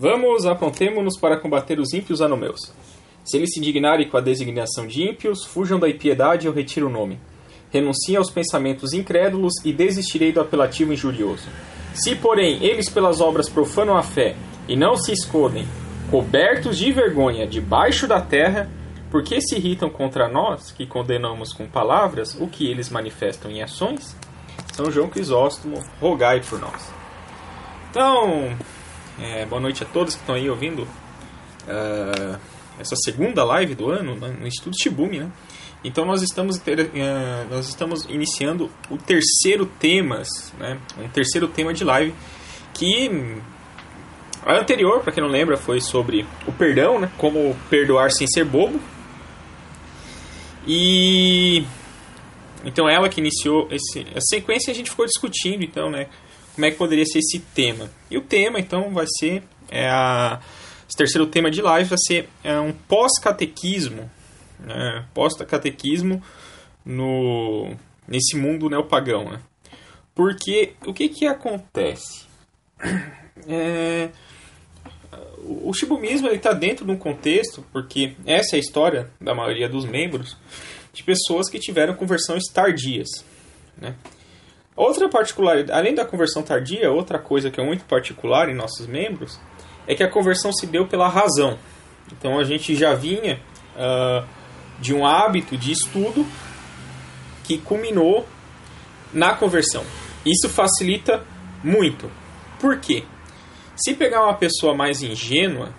Vamos, apontemo-nos para combater os ímpios anomeus. Se eles se indignarem com a designação de ímpios, fujam da impiedade eu retiro o nome. Renunciem aos pensamentos incrédulos e desistirei do apelativo injurioso. Se, porém, eles pelas obras profanam a fé e não se escondem, cobertos de vergonha debaixo da terra, por que se irritam contra nós, que condenamos com palavras o que eles manifestam em ações? São João Crisóstomo, rogai por nós. Então, é, boa noite a todos que estão aí ouvindo uh, essa segunda live do ano né, no Estudo Shibumi, né? Então nós estamos, uh, nós estamos iniciando o terceiro temas, né? Um terceiro tema de live que a anterior, para quem não lembra, foi sobre o perdão, né? Como perdoar sem ser bobo. E então ela que iniciou esse, a sequência a gente ficou discutindo, então, né? Como é que poderia ser esse tema? E o tema, então, vai ser é a esse terceiro tema de live vai ser é um pós-catequismo, né? pós-catequismo no nesse mundo neopagão, né? Porque o que que acontece? É, o shibumismo está dentro de um contexto, porque essa é a história da maioria dos membros, de pessoas que tiveram conversões tardias. Né? Outra particularidade, além da conversão tardia, outra coisa que é muito particular em nossos membros é que a conversão se deu pela razão. Então a gente já vinha uh, de um hábito de estudo que culminou na conversão. Isso facilita muito. Por quê? Se pegar uma pessoa mais ingênua,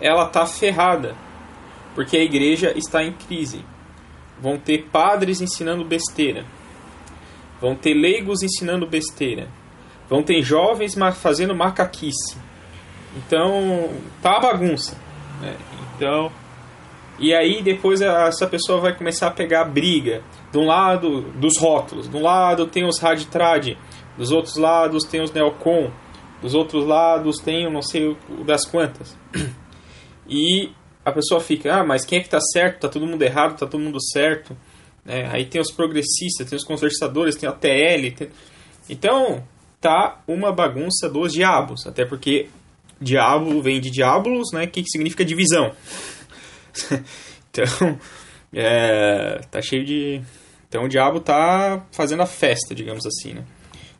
ela está ferrada, porque a igreja está em crise. Vão ter padres ensinando besteira, vão ter leigos ensinando besteira, vão ter jovens fazendo macaquice. Então, tá a bagunça. Né? Então, e aí depois essa pessoa vai começar a pegar briga. De um lado, dos rótulos. De um lado tem os raditrad, dos outros lados tem os neocon dos outros lados tem não sei das quantas. E a pessoa fica, ah, mas quem é que está certo? Tá todo mundo errado, tá todo mundo certo. É, aí tem os progressistas, tem os conversadores, tem a TL. Tem... Então, tá uma bagunça dos diabos. Até porque diabo vem de diabolos, né? Que significa divisão. então, é, tá cheio de... Então o diabo tá fazendo a festa, digamos assim, né?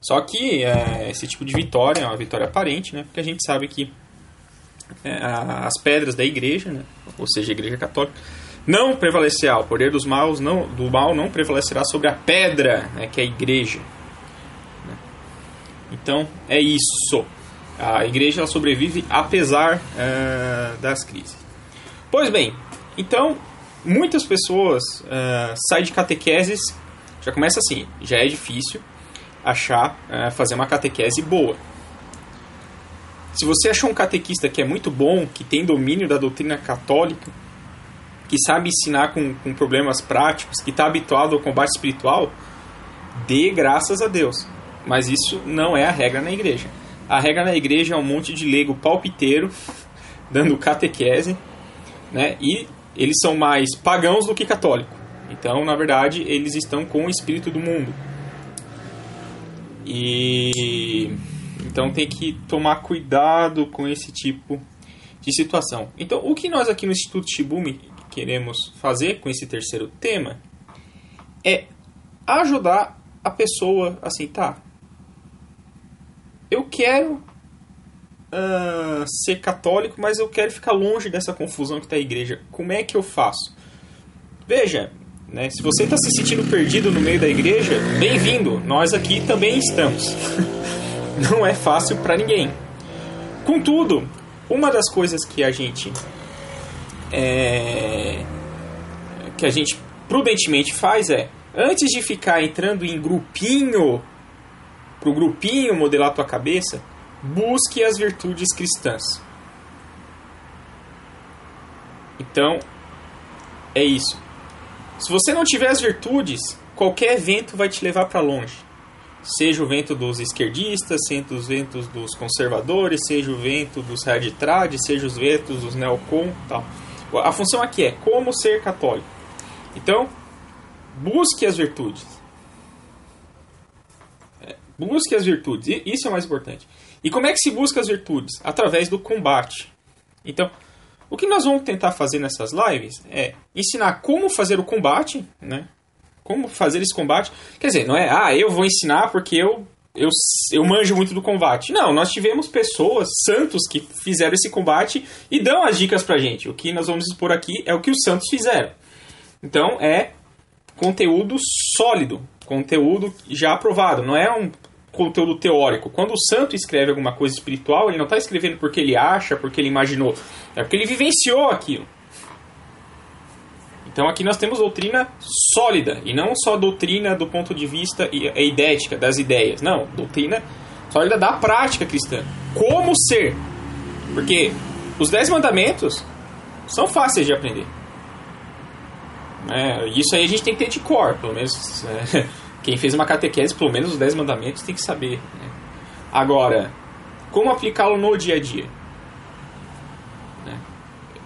Só que é, esse tipo de vitória é uma vitória aparente, né? Porque a gente sabe que é, as pedras da igreja, né? ou seja, a igreja católica, não prevalecerá, o poder dos maus não, do mal não prevalecerá sobre a pedra, né? que é a igreja. Né? Então, é isso. A igreja sobrevive apesar é, das crises. Pois bem, então, muitas pessoas é, saem de catequeses, já começa assim, já é difícil, achar, é, fazer uma catequese boa. Se você achou um catequista que é muito bom, que tem domínio da doutrina católica, que sabe ensinar com, com problemas práticos, que está habituado ao combate espiritual, dê graças a Deus. Mas isso não é a regra na igreja. A regra na igreja é um monte de leigo palpiteiro dando catequese, né? E eles são mais pagãos do que católico. Então, na verdade, eles estão com o espírito do mundo. E então tem que tomar cuidado com esse tipo de situação. Então, o que nós aqui no Instituto Shibumi queremos fazer com esse terceiro tema é ajudar a pessoa assim, tá? Eu quero uh, ser católico, mas eu quero ficar longe dessa confusão que está a igreja. Como é que eu faço? Veja, né? Se você está se sentindo perdido no meio da igreja, bem-vindo, nós aqui também estamos. Não é fácil para ninguém. Contudo, uma das coisas que a gente é, que a gente prudentemente faz é antes de ficar entrando em grupinho pro grupinho modelar tua cabeça, busque as virtudes cristãs. Então, é isso. Se você não tiver as virtudes, qualquer vento vai te levar para longe. Seja o vento dos esquerdistas, seja os ventos dos conservadores, seja o vento dos raditrad, seja os ventos dos neocon, tal. A função aqui é como ser católico. Então, busque as virtudes. É, busque as virtudes. Isso é o mais importante. E como é que se busca as virtudes? Através do combate. Então, o que nós vamos tentar fazer nessas lives é ensinar como fazer o combate, né? Como fazer esse combate. Quer dizer, não é, ah, eu vou ensinar porque eu, eu, eu manjo muito do combate. Não, nós tivemos pessoas, santos, que fizeram esse combate e dão as dicas pra gente. O que nós vamos expor aqui é o que os santos fizeram. Então, é conteúdo sólido, conteúdo já aprovado. Não é um conteúdo teórico. Quando o santo escreve alguma coisa espiritual, ele não está escrevendo porque ele acha, porque ele imaginou. É porque ele vivenciou aquilo. Então aqui nós temos doutrina sólida, e não só doutrina do ponto de vista idética, das ideias. Não, doutrina sólida da prática cristã. Como ser. Porque os dez mandamentos são fáceis de aprender. É, isso aí a gente tem que ter de cor, pelo menos. É, quem fez uma catequese, pelo menos os 10 mandamentos, tem que saber. Né? Agora, como aplicá-lo no dia a dia?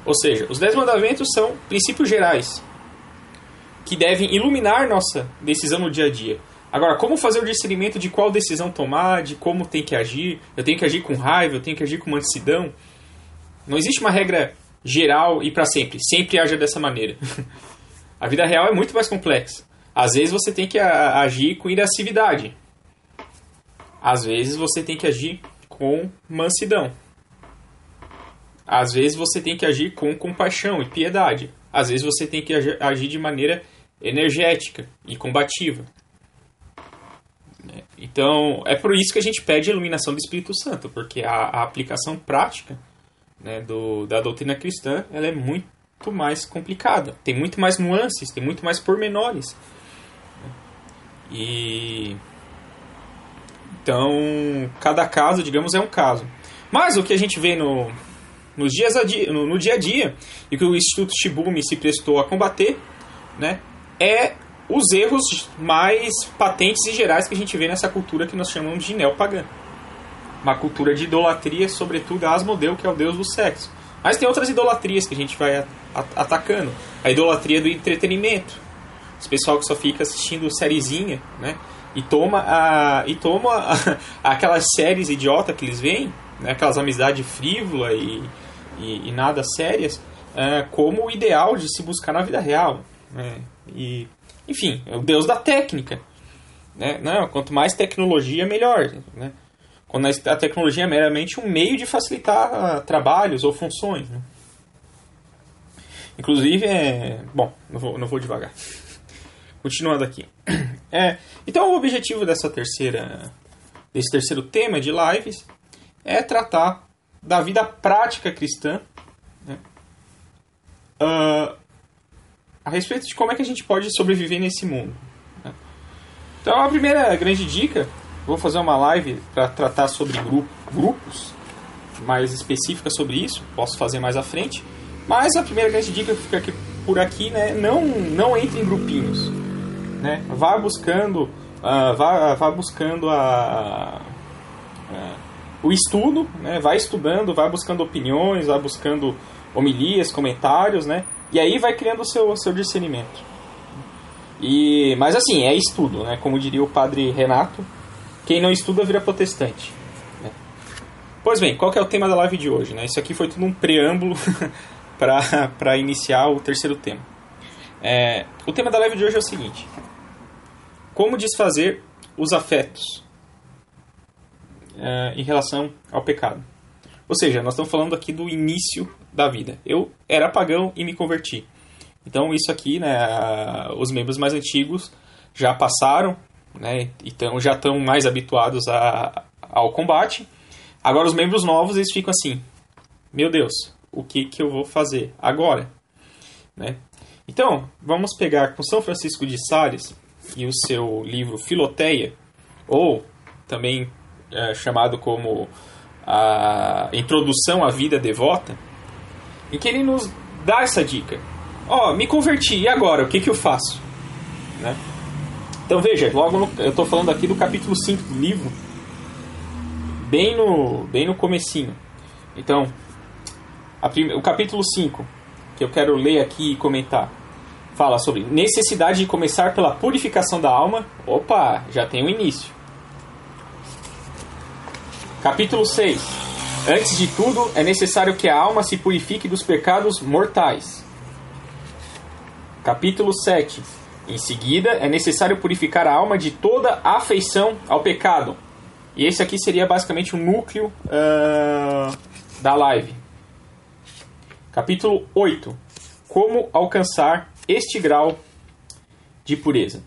Ou seja, os 10 mandamentos são princípios gerais que devem iluminar nossa decisão no dia a dia. Agora, como fazer o discernimento de qual decisão tomar, de como tem que agir? Eu tenho que agir com raiva, eu tenho que agir com mansidão? Não existe uma regra geral e para sempre. Sempre haja dessa maneira. a vida real é muito mais complexa. Às vezes você tem que agir com irascividade. Às vezes você tem que agir com mansidão. Às vezes você tem que agir com compaixão e piedade. Às vezes você tem que agir de maneira energética e combativa. Então, é por isso que a gente pede a iluminação do Espírito Santo, porque a, a aplicação prática né, do, da doutrina cristã ela é muito mais complicada. Tem muito mais nuances, tem muito mais pormenores. E então cada caso, digamos, é um caso. Mas o que a gente vê no, nos dias no, no dia a dia e que o Instituto Shibumi se prestou a combater, né, é os erros mais patentes e gerais que a gente vê nessa cultura que nós chamamos de neopagã. Uma cultura de idolatria, sobretudo a Asmodeu, que é o deus do sexo. Mas tem outras idolatrias que a gente vai atacando. A idolatria do entretenimento, esse pessoal que só fica assistindo sériezinha, né? E toma, a, e toma a, aquelas séries idiota que eles veem, né? aquelas amizades frívola e, e, e nada sérias, uh, como o ideal de se buscar na vida real. Né? E, enfim, é o deus da técnica. Né? Não, quanto mais tecnologia, melhor. Né? Quando a tecnologia é meramente um meio de facilitar uh, trabalhos ou funções. Né? Inclusive, é... bom, não vou, não vou devagar. Continuando aqui. É, então, o objetivo dessa terceira, desse terceiro tema de lives é tratar da vida prática cristã né? uh, a respeito de como é que a gente pode sobreviver nesse mundo. Né? Então, a primeira grande dica, vou fazer uma live para tratar sobre grupo, grupos mais específicas sobre isso, posso fazer mais à frente. Mas a primeira grande dica que fica aqui, por aqui, né, não, não entre em grupinhos né? Vá buscando, uh, vá, vá buscando a, a, o estudo, né? Vai estudando, vai buscando opiniões, vai buscando homilias, comentários, né? E aí vai criando o seu, seu discernimento. E, mas assim, é estudo, né? Como diria o padre Renato, quem não estuda vira protestante. Né? Pois bem, qual que é o tema da live de hoje? Né? Isso aqui foi tudo um preâmbulo para iniciar o terceiro tema. É, o tema da live de hoje é o seguinte: como desfazer os afetos uh, em relação ao pecado. Ou seja, nós estamos falando aqui do início da vida. Eu era pagão e me converti. Então isso aqui, né, os membros mais antigos já passaram, né, então já estão mais habituados a, ao combate. Agora os membros novos eles ficam assim: meu Deus, o que que eu vou fazer agora, né? Então vamos pegar com São Francisco de Sales e o seu livro Filoteia, ou também é, chamado como a Introdução à Vida Devota, em que ele nos dá essa dica. Ó, oh, me converti, e agora? O que, que eu faço? Né? Então veja, logo no, eu estou falando aqui do capítulo 5 do livro, bem no, bem no comecinho. Então, prime, o capítulo 5, que eu quero ler aqui e comentar, fala sobre necessidade de começar pela purificação da alma. Opa, já tem o um início. Capítulo 6. Antes de tudo, é necessário que a alma se purifique dos pecados mortais. Capítulo 7. Em seguida, é necessário purificar a alma de toda afeição ao pecado. E esse aqui seria basicamente o núcleo uh, da live. Capítulo 8. Como alcançar este grau de pureza.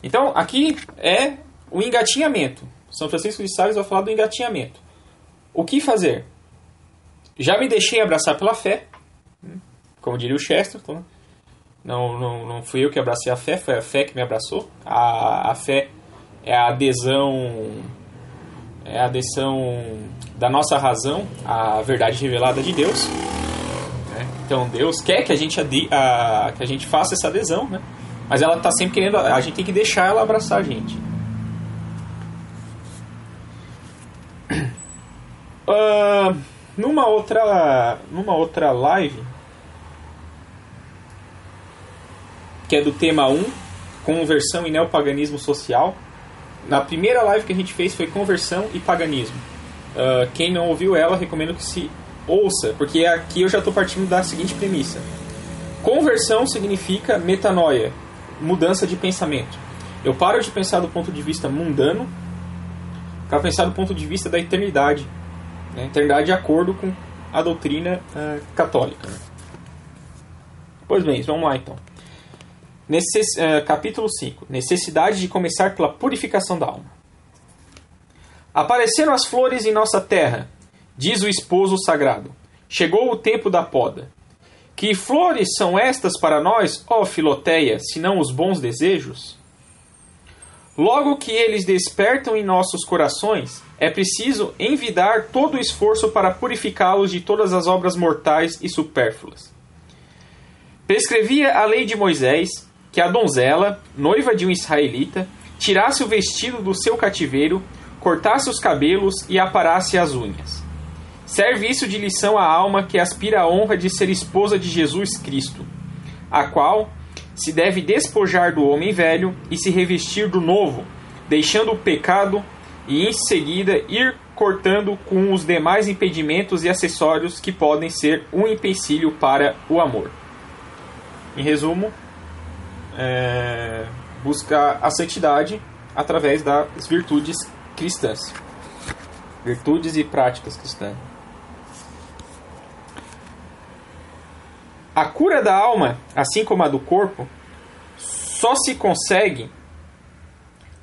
Então, aqui é o engatinhamento. São Francisco de Sales vai falar do engatinhamento. O que fazer? Já me deixei abraçar pela fé, como diria o Chesterton. Né? Não, não, não fui eu que abracei a fé, foi a fé que me abraçou. A, a fé é a adesão é a adesão da nossa razão à verdade revelada de Deus. Né? Então Deus quer que a gente ade, a, que a gente faça essa adesão, né? mas ela está sempre querendo, a gente tem que deixar ela abraçar a gente. Uh, numa outra numa outra live que é do tema 1, conversão e neopaganismo social. Na primeira live que a gente fez foi conversão e paganismo. Uh, quem não ouviu ela, recomendo que se ouça, porque aqui eu já estou partindo da seguinte premissa: conversão significa metanoia, mudança de pensamento. Eu paro de pensar do ponto de vista mundano para pensar do ponto de vista da eternidade né? Eternidade de acordo com a doutrina uh, católica. Pois bem, vamos lá então. Necess, uh, capítulo 5. Necessidade de começar pela purificação da alma. Apareceram as flores em nossa terra, diz o esposo sagrado. Chegou o tempo da poda. Que flores são estas para nós, ó Filoteia, senão os bons desejos? Logo que eles despertam em nossos corações, é preciso envidar todo o esforço para purificá-los de todas as obras mortais e supérfluas. Prescrevia a lei de Moisés que a donzela, noiva de um israelita, tirasse o vestido do seu cativeiro, cortasse os cabelos e aparasse as unhas. Serve isso de lição à alma que aspira à honra de ser esposa de Jesus Cristo, a qual, se deve despojar do homem velho e se revestir do novo, deixando o pecado e em seguida ir cortando com os demais impedimentos e acessórios que podem ser um empecilho para o amor. Em resumo, é, buscar a santidade através das virtudes cristãs. Virtudes e práticas cristãs. A cura da alma, assim como a do corpo, só se consegue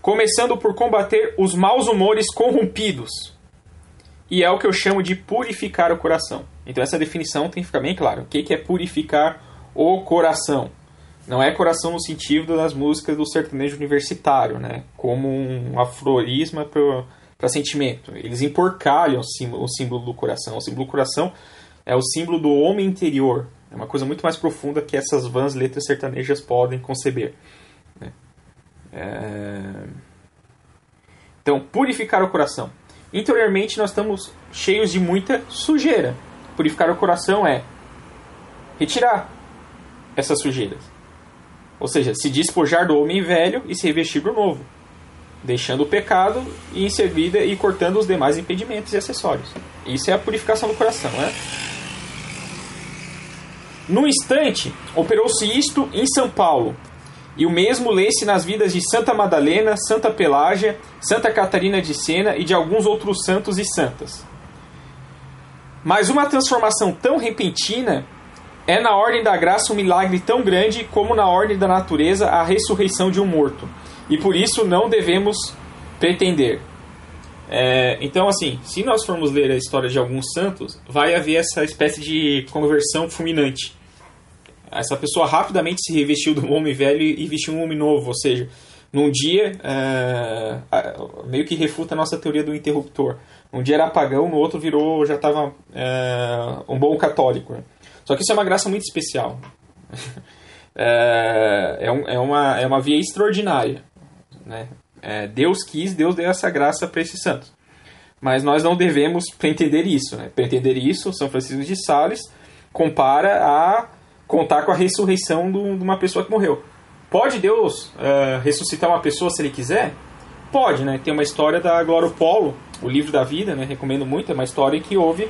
começando por combater os maus humores corrompidos. E é o que eu chamo de purificar o coração. Então essa definição tem que ficar bem claro. O que é purificar o coração? Não é coração no sentido das músicas do sertanejo universitário, né? como um afrorismo para sentimento. Eles emporcalham o símbolo do coração. O símbolo do coração é o símbolo do homem interior, é uma coisa muito mais profunda que essas vãs letras sertanejas podem conceber. É... Então, purificar o coração. Interiormente, nós estamos cheios de muita sujeira. Purificar o coração é retirar essas sujeiras. Ou seja, se despojar do homem velho e se revestir do novo. Deixando o pecado e em seguida e cortando os demais impedimentos e acessórios. Isso é a purificação do coração, né? No instante, operou-se isto em São Paulo, e o mesmo lê-se nas vidas de Santa Madalena, Santa Pelágia, Santa Catarina de Sena e de alguns outros santos e santas. Mas uma transformação tão repentina é na ordem da graça um milagre tão grande como na ordem da natureza a ressurreição de um morto. E por isso não devemos pretender. É, então, assim, se nós formos ler a história de alguns santos, vai haver essa espécie de conversão fulminante. Essa pessoa rapidamente se revestiu do homem velho e vestiu um homem novo, ou seja, num dia, é, meio que refuta a nossa teoria do interruptor. Um dia era pagão, no outro virou, já estava é, um bom católico. Só que isso é uma graça muito especial. é, é, um, é, uma, é uma via extraordinária. Né? Deus quis, Deus deu essa graça para esses santos. Mas nós não devemos pretender isso. Né? Entender isso, São Francisco de Sales compara a contar com a ressurreição de uma pessoa que morreu. Pode Deus uh, ressuscitar uma pessoa se ele quiser? Pode, né? Tem uma história da Glória Polo, o livro da vida, né? Recomendo muito, é uma história em que houve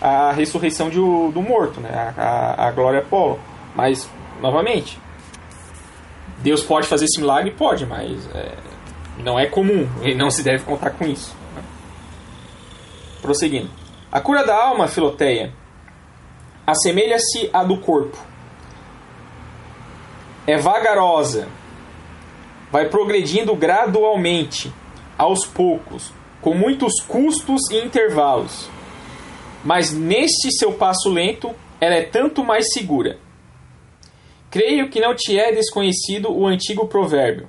a ressurreição de, do morto, né? A, a, a Glória Polo. Mas, novamente, Deus pode fazer esse milagre? Pode, mas é, não é comum e não se deve contar com isso. Prosseguindo. A cura da alma, Filoteia, assemelha-se à do corpo é vagarosa, vai progredindo gradualmente, aos poucos, com muitos custos e intervalos. Mas neste seu passo lento, ela é tanto mais segura. Creio que não te é desconhecido o antigo provérbio,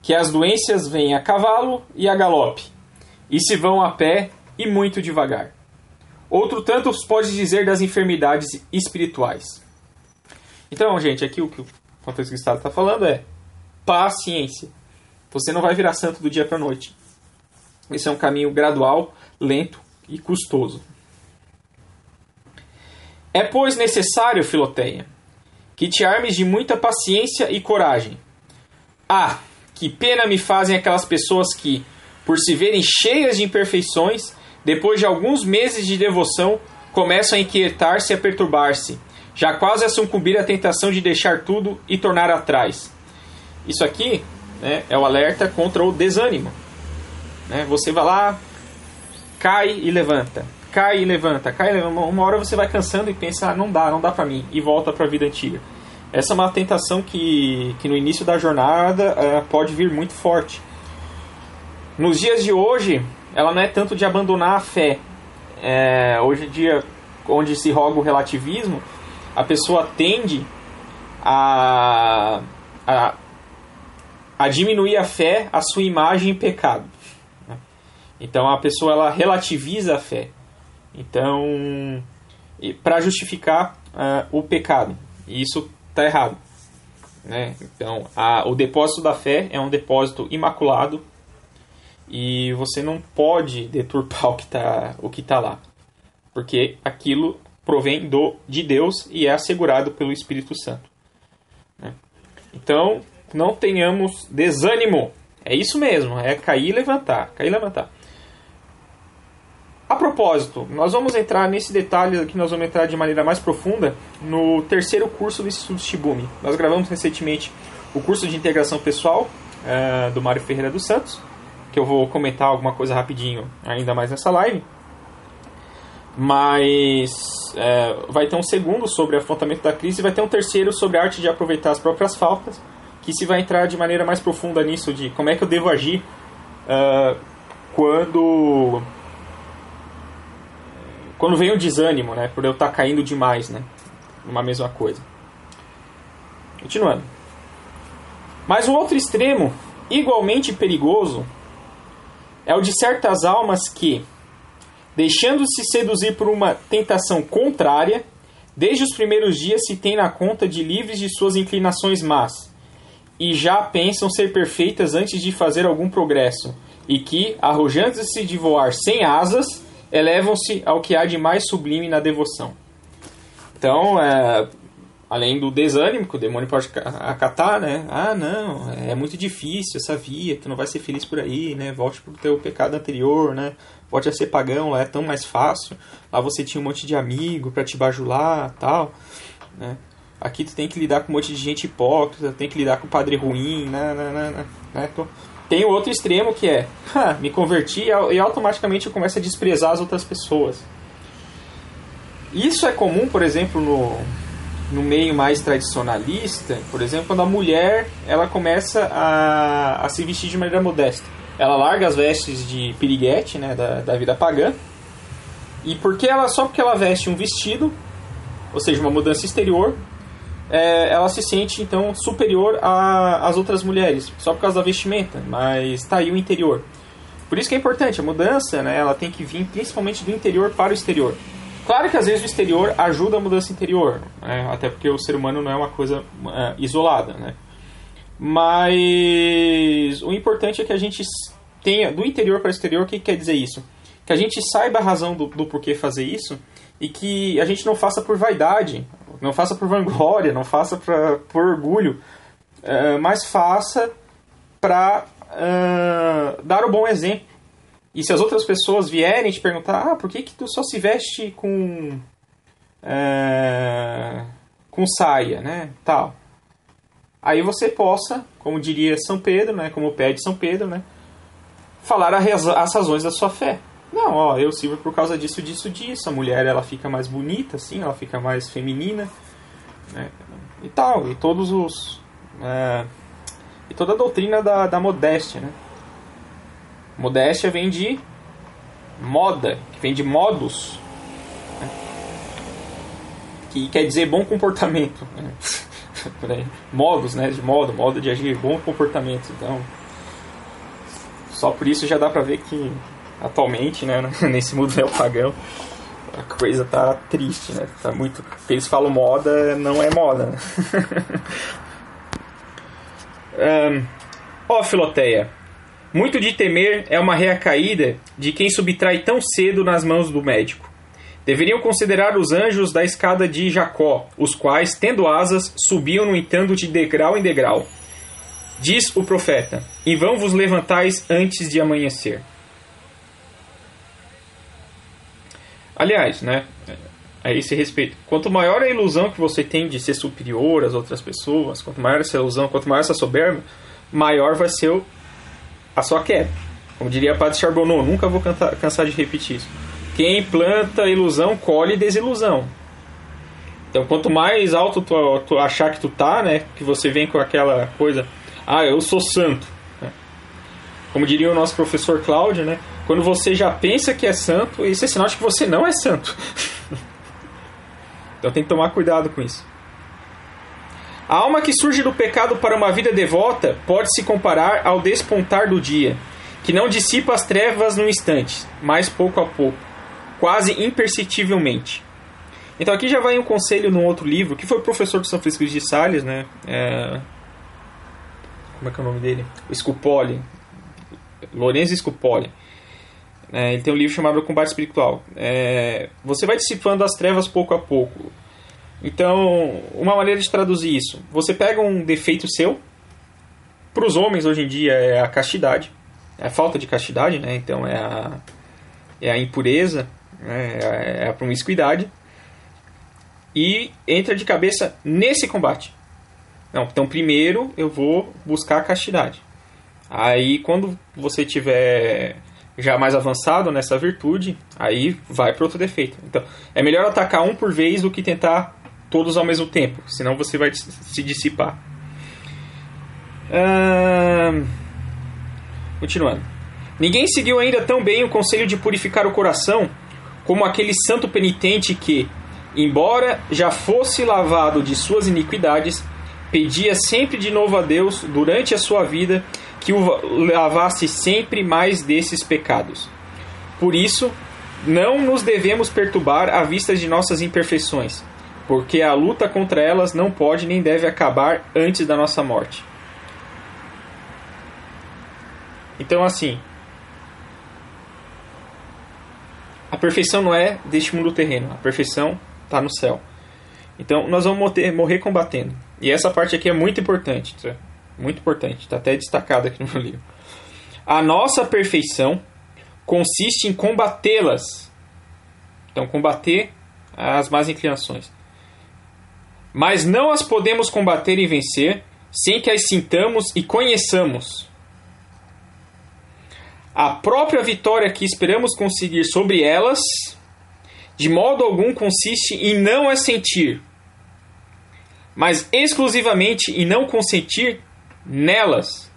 que as doenças vêm a cavalo e a galope, e se vão a pé e muito devagar. Outro tanto pode dizer das enfermidades espirituais. Então, gente, aqui o que quanto isso que o Estado está falando é paciência. Você não vai virar santo do dia para a noite. Esse é um caminho gradual, lento e custoso. É, pois, necessário, Filoteia, que te armes de muita paciência e coragem. Ah, que pena me fazem aquelas pessoas que, por se verem cheias de imperfeições, depois de alguns meses de devoção, começam a inquietar-se e a perturbar-se, já quase a sucumbir à tentação de deixar tudo e tornar atrás. Isso aqui né, é o alerta contra o desânimo. Né? Você vai lá, cai e levanta, cai e levanta, cai e levanta. Uma hora você vai cansando e pensa, ah, não dá, não dá para mim, e volta para a vida antiga. Essa é uma tentação que, que no início da jornada uh, pode vir muito forte. Nos dias de hoje, ela não é tanto de abandonar a fé. É, hoje em dia, onde se roga o relativismo, a pessoa tende a, a, a diminuir a fé, a sua imagem e pecado. Né? Então a pessoa ela relativiza a fé. Então, para justificar uh, o pecado. E isso está errado. Né? Então, a, o depósito da fé é um depósito imaculado e você não pode deturpar o que está tá lá, porque aquilo provém do, de Deus e é assegurado pelo Espírito Santo. Né? Então, não tenhamos desânimo. É isso mesmo, é cair e levantar, cair e levantar. A propósito, nós vamos entrar nesse detalhe aqui, nós vamos entrar de maneira mais profunda no terceiro curso do Instituto Shibumi. Nós gravamos recentemente o curso de integração pessoal uh, do Mário Ferreira dos Santos, que eu vou comentar alguma coisa rapidinho ainda mais nessa live. Mas é, vai ter um segundo sobre afrontamento da crise e vai ter um terceiro sobre a arte de aproveitar as próprias faltas, que se vai entrar de maneira mais profunda nisso, de como é que eu devo agir uh, quando quando vem o desânimo, né, por eu estar tá caindo demais, né, numa mesma coisa. Continuando. Mas o outro extremo, igualmente perigoso, é o de certas almas que, deixando-se seduzir por uma tentação contrária, desde os primeiros dias se tem na conta de livres de suas inclinações más, e já pensam ser perfeitas antes de fazer algum progresso, e que, arrojando-se de voar sem asas, elevam-se ao que há de mais sublime na devoção. Então, é, além do desânimo que o demônio pode acatar, né? Ah, não, é muito difícil essa via, tu não vai ser feliz por aí, né? Volte pro teu pecado anterior, né? A ser pagão, lá é tão mais fácil. Lá você tinha um monte de amigo para te bajular, tal, né? Aqui tu tem que lidar com um monte de gente hipócrita, tem que lidar com padre ruim, né? né, né, né, né? Tem o outro extremo que é, me converti e automaticamente eu começo a desprezar as outras pessoas. Isso é comum, por exemplo, no, no meio mais tradicionalista, por exemplo, quando a mulher ela começa a, a se vestir de maneira modesta. Ela larga as vestes de piriguete, né, da, da vida pagã, e porque ela só porque ela veste um vestido, ou seja, uma mudança exterior, é, ela se sente então superior às outras mulheres, só por causa da vestimenta, mas está aí o interior. Por isso que é importante, a mudança, né, ela tem que vir principalmente do interior para o exterior. Claro que às vezes o exterior ajuda a mudança interior, né, até porque o ser humano não é uma coisa é, isolada, né. Mas o importante é que a gente tenha, do interior para o exterior, o que quer dizer isso? Que a gente saiba a razão do, do porquê fazer isso e que a gente não faça por vaidade, não faça por vanglória, não faça pra, por orgulho, uh, mas faça para uh, dar o bom exemplo. E se as outras pessoas vierem te perguntar, ah, por que, que tu só se veste com uh, com saia, né, tal. Aí você possa, como diria São Pedro, né, como pede São Pedro, né, falar as razões da sua fé. Não, ó, eu sirvo por causa disso, disso, disso. A mulher ela fica mais bonita, assim, ela fica mais feminina, né? E tal, e todos os. É, e toda a doutrina da, da modéstia, né? Modéstia vem de moda, que vem de modus, né? que quer dizer bom comportamento. Né? Modos, né? De modo, modo de agir, bom comportamento. Então, só por isso já dá pra ver que atualmente, né, nesse mundo neopagão, a coisa tá triste, né? Tá muito. Eles falam moda, não é moda. Né? um, ó, Filoteia. Muito de temer é uma recaída de quem subtrai tão cedo nas mãos do médico. Deveriam considerar os anjos da escada de Jacó, os quais, tendo asas, subiam no entanto de degrau em degrau. Diz o profeta: Em vão vos levantais antes de amanhecer. Aliás, né? A esse respeito, quanto maior a ilusão que você tem de ser superior às outras pessoas, quanto maior essa ilusão, quanto maior essa soberba, maior vai ser a sua queda. Como diria Padre Charbonneau, nunca vou cansar de repetir isso. Quem planta ilusão colhe desilusão. Então, quanto mais alto tu, tu, achar que tu tá, né, que você vem com aquela coisa, ah, eu sou santo. Né? Como diria o nosso professor Cláudio, né, quando você já pensa que é santo, isso é sinal de que você não é santo. então tem que tomar cuidado com isso. A alma que surge do pecado para uma vida devota pode se comparar ao despontar do dia, que não dissipa as trevas num instante, mas pouco a pouco, quase imperceptivelmente. Então aqui já vai um conselho num outro livro, que foi o professor do São Francisco de Sales, né? É... Como é que é o nome dele? Scupoli. Lorenzo Scupoli. É, ele tem um livro chamado Combate Espiritual. É, você vai dissipando as trevas pouco a pouco. Então, uma maneira de traduzir isso: você pega um defeito seu. Para os homens hoje em dia é a castidade, é a falta de castidade, né? Então é a, é a impureza, né? é a promiscuidade. E entra de cabeça nesse combate. Não, então primeiro eu vou buscar a castidade. Aí quando você tiver já mais avançado nessa virtude, aí vai para outro defeito. Então, é melhor atacar um por vez do que tentar todos ao mesmo tempo, senão você vai se dissipar. Continuando. Ninguém seguiu ainda tão bem o conselho de purificar o coração como aquele santo penitente que, embora já fosse lavado de suas iniquidades, pedia sempre de novo a Deus durante a sua vida que o lavasse sempre mais desses pecados. Por isso, não nos devemos perturbar à vista de nossas imperfeições, porque a luta contra elas não pode nem deve acabar antes da nossa morte. Então, assim, a perfeição não é deste mundo terreno, a perfeição está no céu. Então, nós vamos morrer combatendo. E essa parte aqui é muito importante. Tá? muito importante, está até destacado aqui no meu livro. A nossa perfeição consiste em combatê-las. Então, combater as más inclinações. Mas não as podemos combater e vencer sem que as sintamos e conheçamos. A própria vitória que esperamos conseguir sobre elas, de modo algum consiste em não as sentir, mas exclusivamente em não consentir nelas.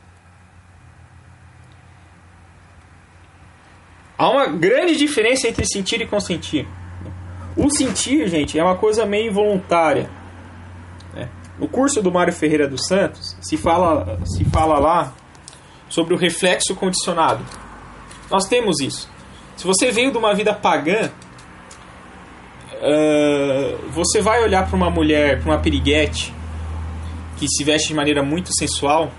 Há uma grande diferença entre sentir e consentir. O sentir, gente, é uma coisa meio involuntária. Né? No curso do Mário Ferreira dos Santos, se fala, se fala lá sobre o reflexo condicionado. Nós temos isso. Se você veio de uma vida pagã, uh, você vai olhar para uma mulher, para uma piriguete, que se veste de maneira muito sensual,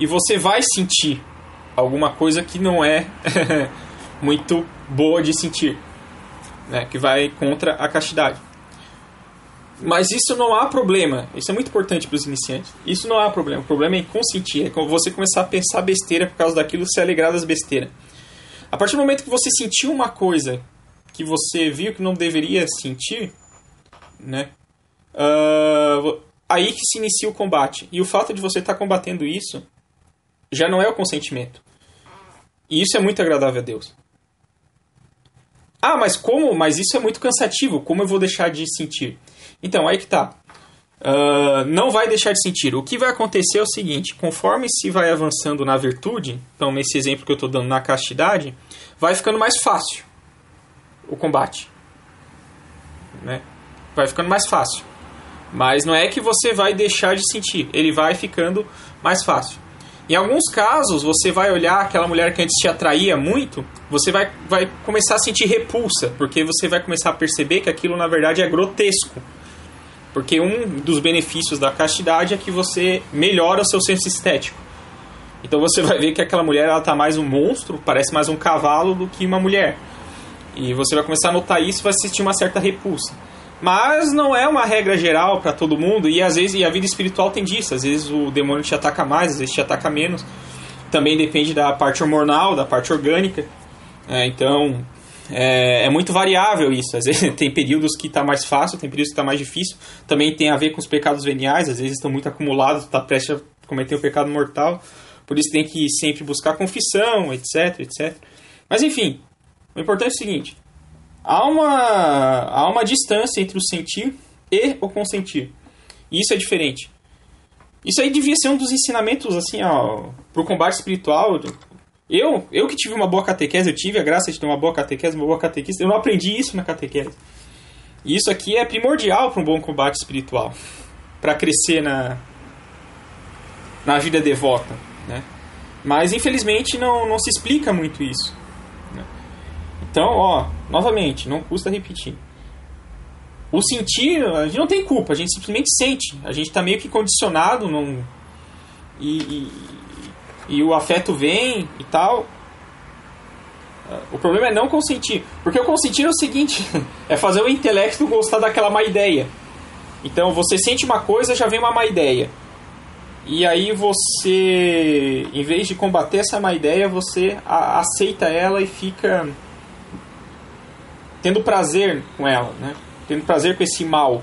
e você vai sentir alguma coisa que não é muito boa de sentir, né? que vai contra a castidade. Mas isso não há problema. Isso é muito importante para os iniciantes. Isso não há problema. O problema é consentir. É você começar a pensar besteira por causa daquilo, se alegrar das besteiras. A partir do momento que você sentiu uma coisa que você viu que não deveria sentir, né? Uh, aí que se inicia o combate. E o fato de você estar tá combatendo isso já não é o consentimento. E isso é muito agradável a Deus. Ah, mas como? Mas isso é muito cansativo. Como eu vou deixar de sentir? Então, aí que tá. Uh, não vai deixar de sentir. O que vai acontecer é o seguinte: conforme se vai avançando na virtude, então nesse exemplo que eu estou dando na castidade, vai ficando mais fácil o combate. Né? Vai ficando mais fácil. Mas não é que você vai deixar de sentir, ele vai ficando mais fácil. Em alguns casos, você vai olhar aquela mulher que antes te atraía muito, você vai, vai começar a sentir repulsa, porque você vai começar a perceber que aquilo na verdade é grotesco. Porque um dos benefícios da castidade é que você melhora o seu senso estético. Então você vai ver que aquela mulher ela tá mais um monstro, parece mais um cavalo do que uma mulher. E você vai começar a notar isso e vai sentir uma certa repulsa. Mas não é uma regra geral para todo mundo e às vezes e a vida espiritual tem disso. Às vezes o demônio te ataca mais, às vezes te ataca menos. Também depende da parte hormonal, da parte orgânica. É, então é, é, muito variável isso. Às vezes tem períodos que está mais fácil, tem períodos que está mais difícil. Também tem a ver com os pecados veniais. Às vezes estão muito acumulados, está prestes a cometer o um pecado mortal. Por isso tem que sempre buscar confissão, etc, etc. Mas enfim, o importante é o seguinte: há uma, há uma distância entre o sentir e o consentir. E isso é diferente. Isso aí devia ser um dos ensinamentos, assim, ó, pro combate espiritual. Eu, eu que tive uma boa catequese, eu tive a graça de ter uma boa catequese, uma boa catequista, eu não aprendi isso na catequese. E isso aqui é primordial para um bom combate espiritual, para crescer na, na vida devota, né? Mas infelizmente não, não se explica muito isso. Então, ó, novamente, não custa repetir. O sentir, a gente não tem culpa, a gente simplesmente sente. A gente está meio que condicionado num, e, e, e o afeto vem e tal. O problema é não consentir. Porque o consentir é o seguinte: é fazer o intelecto gostar daquela má ideia. Então você sente uma coisa, já vem uma má ideia. E aí você, em vez de combater essa má ideia, você aceita ela e fica tendo prazer com ela, né? Tendo prazer com esse mal.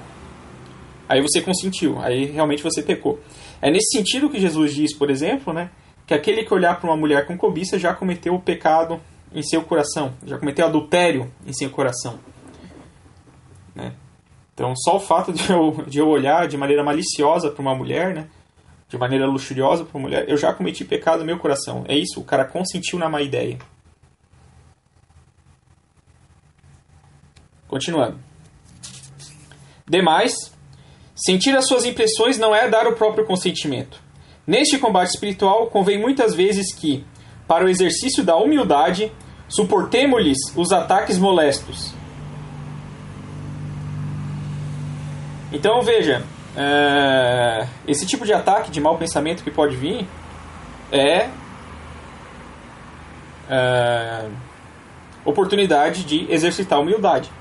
Aí você consentiu, aí realmente você pecou. É nesse sentido que Jesus diz, por exemplo, né? Que aquele que olhar para uma mulher com cobiça já cometeu o pecado em seu coração, já cometeu adultério em seu coração. Né? Então, só o fato de eu, de eu olhar de maneira maliciosa para uma mulher, né? de maneira luxuriosa para uma mulher, eu já cometi pecado no meu coração. É isso, o cara consentiu na má ideia. Continuando. Demais, sentir as suas impressões não é dar o próprio consentimento. Neste combate espiritual, convém muitas vezes que, para o exercício da humildade, suportemos-lhes os ataques molestos. Então veja, é, esse tipo de ataque de mau pensamento que pode vir é, é oportunidade de exercitar humildade.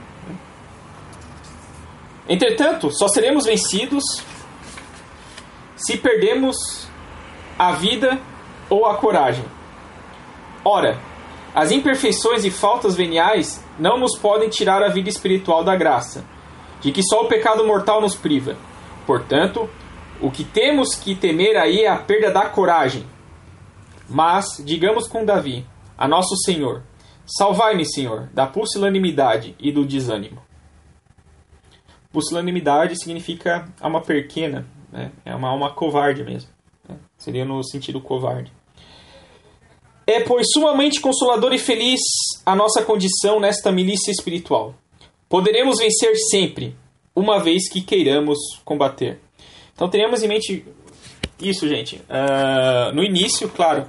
Entretanto, só seremos vencidos se perdemos a vida ou a coragem. Ora, as imperfeições e faltas veniais não nos podem tirar a vida espiritual da graça, de que só o pecado mortal nos priva. Portanto, o que temos que temer aí é a perda da coragem. Mas, digamos com Davi, a nosso Senhor: Salvai-me, Senhor, da pusilanimidade e do desânimo. Pusilanimidade significa alma pequena, né? é uma alma covarde mesmo. Seria no sentido covarde. É, pois, sumamente consolador e feliz a nossa condição nesta milícia espiritual. Poderemos vencer sempre, uma vez que queiramos combater. Então, tenhamos em mente isso, gente. Uh, no início, claro,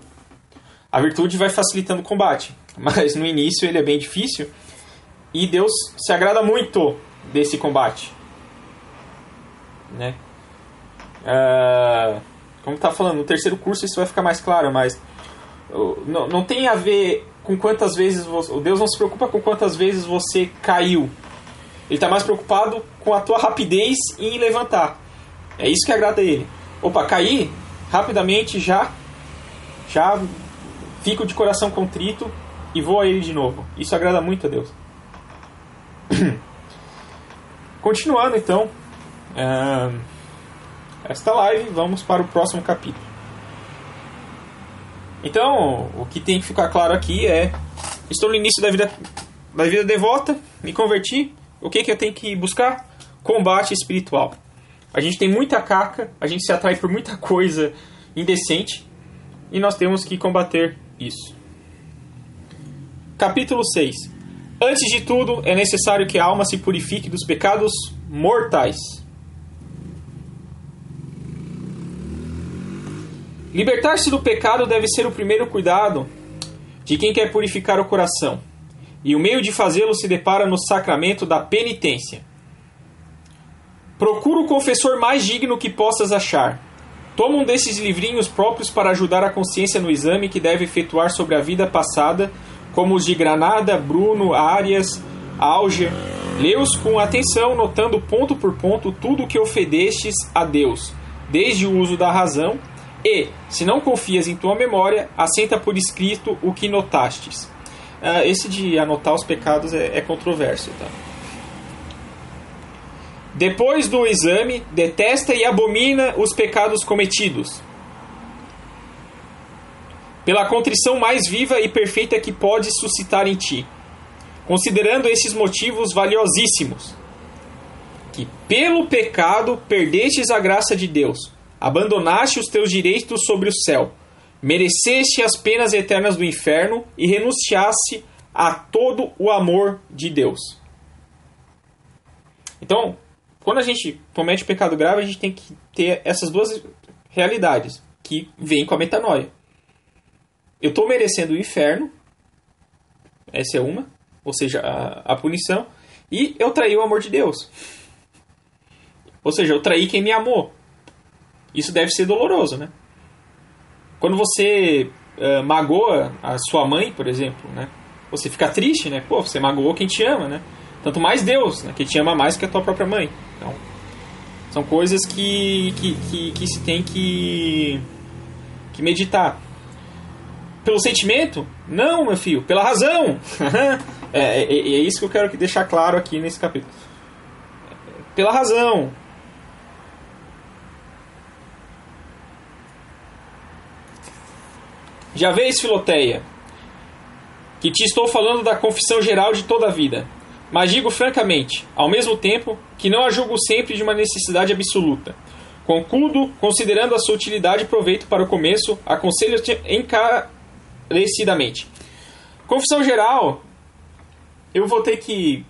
a virtude vai facilitando o combate. Mas no início ele é bem difícil e Deus se agrada muito desse combate. Né? Uh, como tá falando, no terceiro curso isso vai ficar mais claro, mas não, não tem a ver com quantas vezes você, Deus não se preocupa com quantas vezes você caiu. Ele está mais preocupado com a tua rapidez em levantar. É isso que agrada a ele. Opa, caí rapidamente já já fico de coração contrito e vou a ele de novo. Isso agrada muito a Deus. Continuando então uh, esta live, vamos para o próximo capítulo. Então, o que tem que ficar claro aqui é: estou no início da vida, da vida devota, me converti. O que, que eu tenho que buscar? Combate espiritual. A gente tem muita caca, a gente se atrai por muita coisa indecente e nós temos que combater isso. Capítulo 6 Antes de tudo, é necessário que a alma se purifique dos pecados mortais. Libertar-se do pecado deve ser o primeiro cuidado de quem quer purificar o coração, e o meio de fazê-lo se depara no sacramento da penitência. Procura o confessor mais digno que possas achar. Toma um desses livrinhos próprios para ajudar a consciência no exame que deve efetuar sobre a vida passada, como os de Granada, Bruno, Arias, Alger. Lê-os com atenção, notando ponto por ponto tudo o que ofendestes a Deus, desde o uso da razão, e, se não confias em tua memória, assenta por escrito o que notastes. Uh, esse de anotar os pecados é, é controverso. Tá? Depois do exame, detesta e abomina os pecados cometidos. Pela contrição mais viva e perfeita que pode suscitar em ti, considerando esses motivos valiosíssimos, que pelo pecado perdestes a graça de Deus, abandonaste os teus direitos sobre o céu, mereceste as penas eternas do inferno e renunciaste a todo o amor de Deus. Então, quando a gente comete pecado grave, a gente tem que ter essas duas realidades que vêm com a metanoia. Eu estou merecendo o inferno, essa é uma, ou seja, a, a punição, e eu traí o amor de Deus. Ou seja, eu traí quem me amou. Isso deve ser doloroso, né? Quando você uh, magoa a sua mãe, por exemplo, né? Você fica triste, né? Pô, você magoou quem te ama, né? Tanto mais Deus, né? Que te ama mais que a tua própria mãe. Então, são coisas que, que, que, que se tem que, que meditar. Pelo sentimento? Não, meu filho, pela razão. é, é, é, isso que eu quero deixar claro aqui nesse capítulo. Pela razão. Já vês, Filoteia, que te estou falando da confissão geral de toda a vida. Mas digo francamente, ao mesmo tempo, que não a julgo sempre de uma necessidade absoluta. Contudo, considerando a sua utilidade e proveito para o começo, aconselho-te encarecidamente. Confissão geral, eu vou ter que.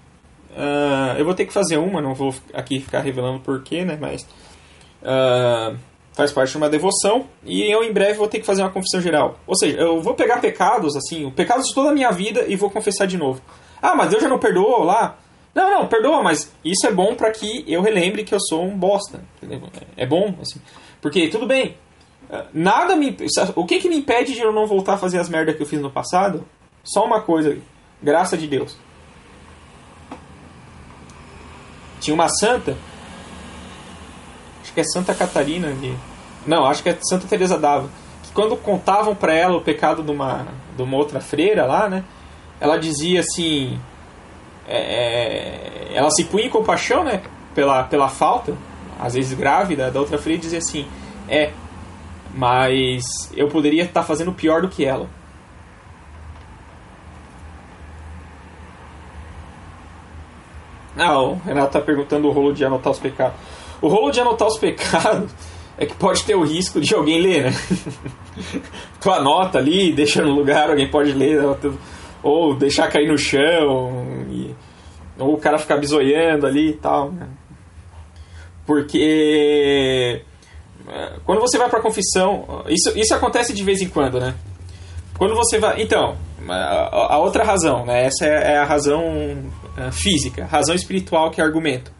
Uh, eu vou ter que fazer uma, não vou aqui ficar revelando porquê, né? Mas. Uh, faz parte de uma devoção e eu em breve vou ter que fazer uma confissão geral. Ou seja, eu vou pegar pecados, assim, pecados de toda a minha vida e vou confessar de novo. Ah, mas Deus já não perdoou lá? Não, não, perdoa, mas isso é bom para que eu relembre que eu sou um bosta. Entendeu? É bom, assim. Porque, tudo bem, nada me. O que, que me impede de eu não voltar a fazer as merdas que eu fiz no passado? Só uma coisa, graça de Deus. Tinha uma santa, acho que é Santa Catarina, de, não, acho que é Santa Teresa d'Ava, que quando contavam para ela o pecado de uma, de uma outra freira lá, né? ela dizia assim. É, é, ela se punha em compaixão, né? Pela, pela falta, às vezes grávida, da outra filha, e dizia assim: É, mas eu poderia estar fazendo pior do que ela. Ah, o Renato está perguntando o rolo de anotar os pecados. O rolo de anotar os pecados é que pode ter o risco de alguém ler, né? tu anota ali, deixa no lugar, alguém pode ler ou deixar cair no chão, e, ou o cara ficar bisoiando ali e tal. Né? Porque é, quando você vai para confissão, isso, isso acontece de vez em quando, né? quando você vai. Então, a, a outra razão, né? Essa é, é a razão uh, física, razão espiritual que é argumento.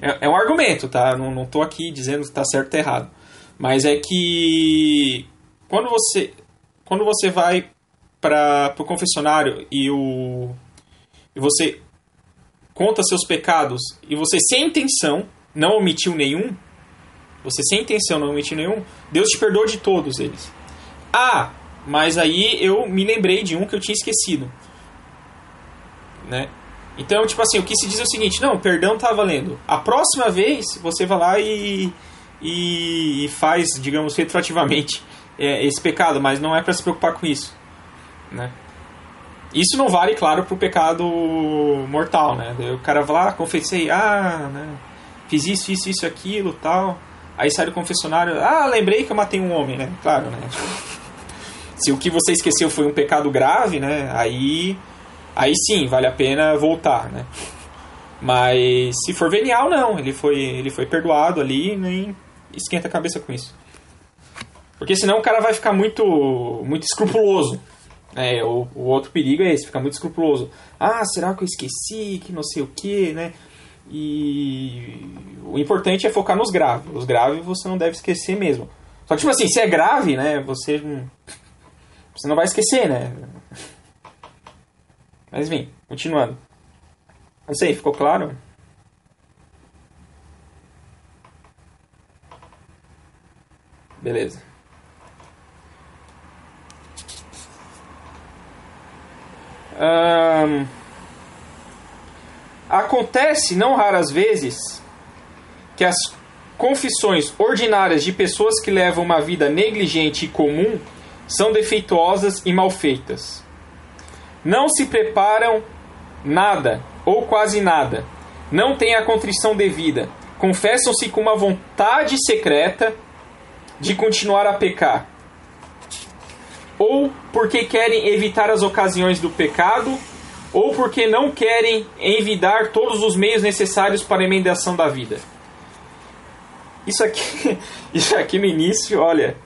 É, é um argumento, tá? Não, não tô aqui dizendo que tá certo ou errado. Mas é que quando você quando você vai para o confessionário e o e você conta seus pecados e você sem intenção não omitiu nenhum, você sem intenção não omitiu nenhum, Deus te perdoa de todos eles. Ah, mas aí eu me lembrei de um que eu tinha esquecido, né? Então, tipo assim, o que se diz é o seguinte: não, perdão tá valendo. A próxima vez você vai lá e, e faz, digamos, retroativamente é, esse pecado, mas não é para se preocupar com isso, né? Isso não vale, claro, pro pecado mortal, né? O cara vai lá, confessei, ah, né? Fiz isso, isso, isso, aquilo, tal. Aí sai do confessionário, ah, lembrei que eu matei um homem, né? Claro, né? Se o que você esqueceu foi um pecado grave, né? Aí, aí sim, vale a pena voltar, né? Mas se for venial, não. Ele foi, ele foi perdoado ali, nem esquenta a cabeça com isso. Porque senão o cara vai ficar muito, muito escrupuloso. É, o, o outro perigo é esse, ficar muito escrupuloso. Ah, será que eu esqueci? Que não sei o que, né? E o importante é focar nos graves. Os graves você não deve esquecer mesmo. Só que, tipo assim, se é grave, né? Você, você não vai esquecer, né? Mas, enfim, continuando. Não sei, ficou claro? Beleza. Um, acontece, não raras vezes, que as confissões ordinárias de pessoas que levam uma vida negligente e comum são defeituosas e mal feitas. Não se preparam nada ou quase nada. Não têm a contrição devida. Confessam-se com uma vontade secreta de continuar a pecar ou porque querem evitar as ocasiões do pecado, ou porque não querem envidar todos os meios necessários para a emendação da vida. Isso aqui, isso aqui no início, olha?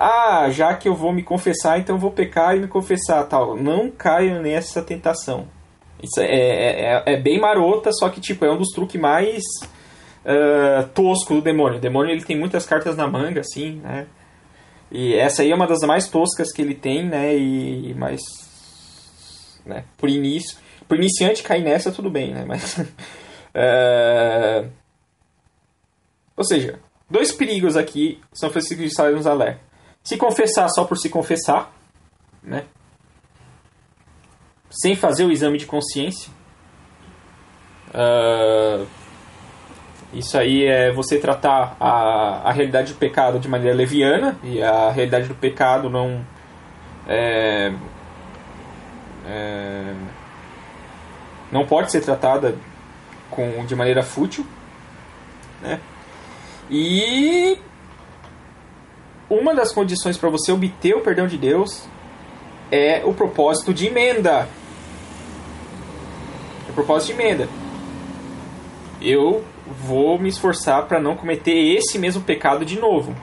Ah, já que eu vou me confessar, então vou pecar e me confessar, tal. Não caio nessa tentação. Isso é, é, é, é bem marota, só que tipo é um dos truques mais uh, tosco do demônio. O demônio ele tem muitas cartas na manga, assim, né? E essa aí é uma das mais toscas que ele tem, né? E mais. Né, por início. Por iniciante cair nessa, tudo bem, né? Mas. é... Ou seja, dois perigos aqui São Francisco de Sales nos alerta. Se confessar só por se confessar, né? Sem fazer o exame de consciência. Uh, isso aí é você tratar a, a realidade do pecado de maneira leviana e a realidade do pecado não é, é, não pode ser tratada com, de maneira fútil, né? E uma das condições para você obter o perdão de Deus é o propósito de emenda. É o propósito de emenda. Eu vou me esforçar para não cometer esse mesmo pecado de novo.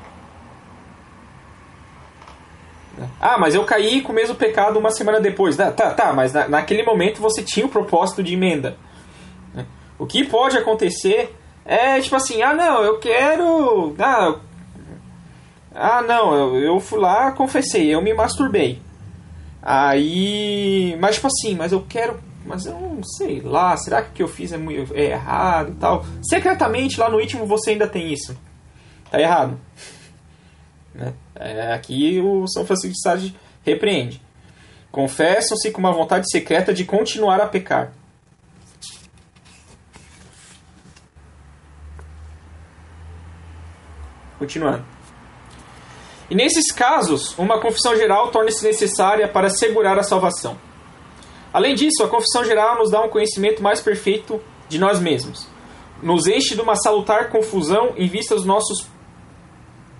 Ah, mas eu caí com o mesmo pecado uma semana depois. Tá, tá, tá mas na, naquele momento você tinha o propósito de emenda. O que pode acontecer é tipo assim: ah, não, eu quero. Ah, ah não, eu, eu fui lá, confessei, eu me masturbei. Aí. Mas tipo assim, mas eu quero mas eu não sei lá, será que o que eu fiz é, é errado e tal? Secretamente, lá no íntimo você ainda tem isso. Tá errado. Né? É, aqui o São Francisco de Sales repreende. Confessam-se com uma vontade secreta de continuar a pecar. Continuando. E nesses casos, uma confissão geral torna-se necessária para assegurar a salvação. Além disso, a confissão geral nos dá um conhecimento mais perfeito de nós mesmos. Nos enche de uma salutar confusão em vista, dos nossos,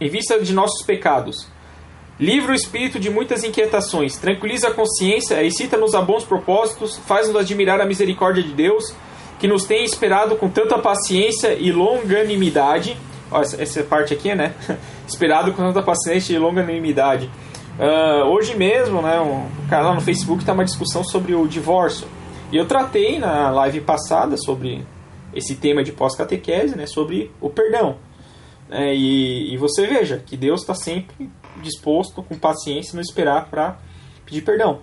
em vista de nossos pecados. Livra o espírito de muitas inquietações, tranquiliza a consciência, excita-nos a bons propósitos, faz-nos admirar a misericórdia de Deus, que nos tem esperado com tanta paciência e longanimidade. Ó, essa, essa parte aqui, né? esperado com tanta paciência e longanimidade Uh, hoje mesmo, né, um cara lá no Facebook está uma discussão sobre o divórcio. E eu tratei na live passada sobre esse tema de pós-catequese, né, sobre o perdão. É, e, e, você veja que Deus está sempre disposto, com paciência, não esperar para pedir perdão.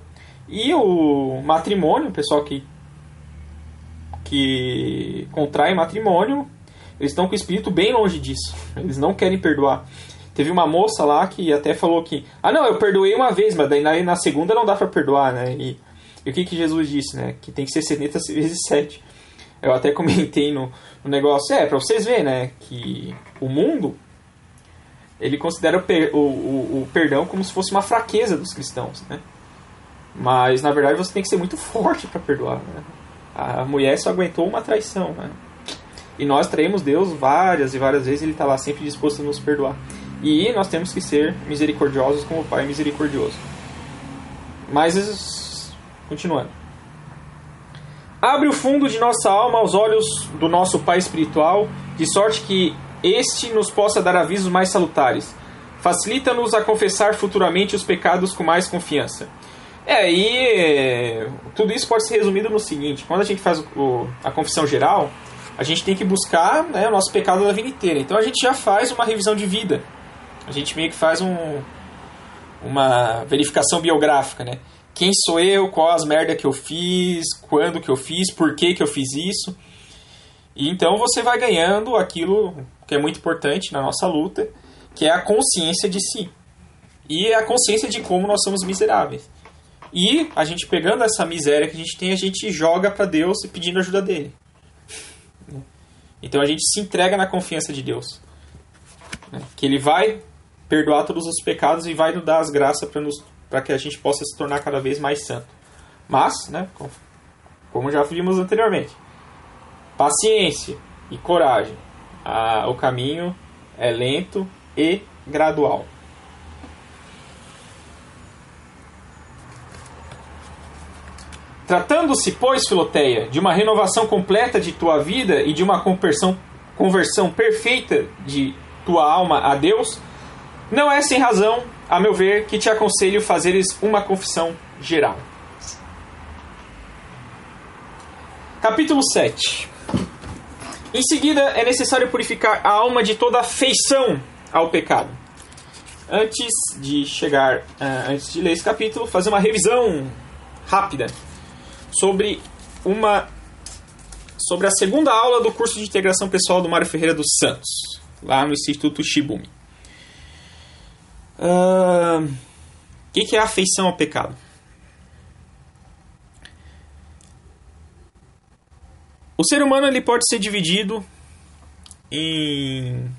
E o matrimônio, o pessoal que, que contrai matrimônio, eles estão com o espírito bem longe disso. Eles não querem perdoar. Teve uma moça lá que até falou que, ah não, eu perdoei uma vez, mas daí na, segunda não dá para perdoar, né? E, e, o que, que Jesus disse, né? Que tem que ser 70 vezes 7. Eu até comentei no, no negócio, é, para vocês verem, né? Que o mundo, ele considera o, o, o, o, perdão como se fosse uma fraqueza dos cristãos, né? Mas, na verdade, você tem que ser muito forte para perdoar, né? A mulher só aguentou uma traição, né? E nós traímos Deus várias e várias vezes, ele está lá sempre disposto a nos perdoar. E nós temos que ser misericordiosos como o Pai misericordioso. Mas, continuando. Abre o fundo de nossa alma aos olhos do nosso Pai espiritual, de sorte que este nos possa dar avisos mais salutares. Facilita-nos a confessar futuramente os pecados com mais confiança. É, e tudo isso pode ser resumido no seguinte: quando a gente faz o, a confissão geral, a gente tem que buscar né, o nosso pecado da vida inteira. Então a gente já faz uma revisão de vida a gente meio que faz um, uma verificação biográfica, né? Quem sou eu, qual as merdas que eu fiz, quando que eu fiz, por que que eu fiz isso. E então você vai ganhando aquilo que é muito importante na nossa luta, que é a consciência de si. E a consciência de como nós somos miseráveis. E a gente pegando essa miséria que a gente tem, a gente joga para Deus e pedindo ajuda dele. Então a gente se entrega na confiança de Deus. Que ele vai perdoar todos os pecados e vai nos dar as graças para que a gente possa se tornar cada vez mais santo. Mas, né, como já vimos anteriormente, paciência e coragem. Ah, o caminho é lento e gradual. Tratando-se, pois, Filoteia, de uma renovação completa de tua vida e de uma conversão, conversão perfeita de tua alma a Deus, não é sem razão, a meu ver, que te aconselho fazeres uma confissão geral. Capítulo 7. Em seguida, é necessário purificar a alma de toda afeição ao pecado. Antes de chegar, uh, antes de ler esse capítulo, fazer uma revisão rápida sobre uma sobre a segunda aula do curso de integração pessoal do Mário Ferreira dos Santos, lá no Instituto Shibumi. O uh, que, que é afeição ao pecado? O ser humano ele pode ser dividido em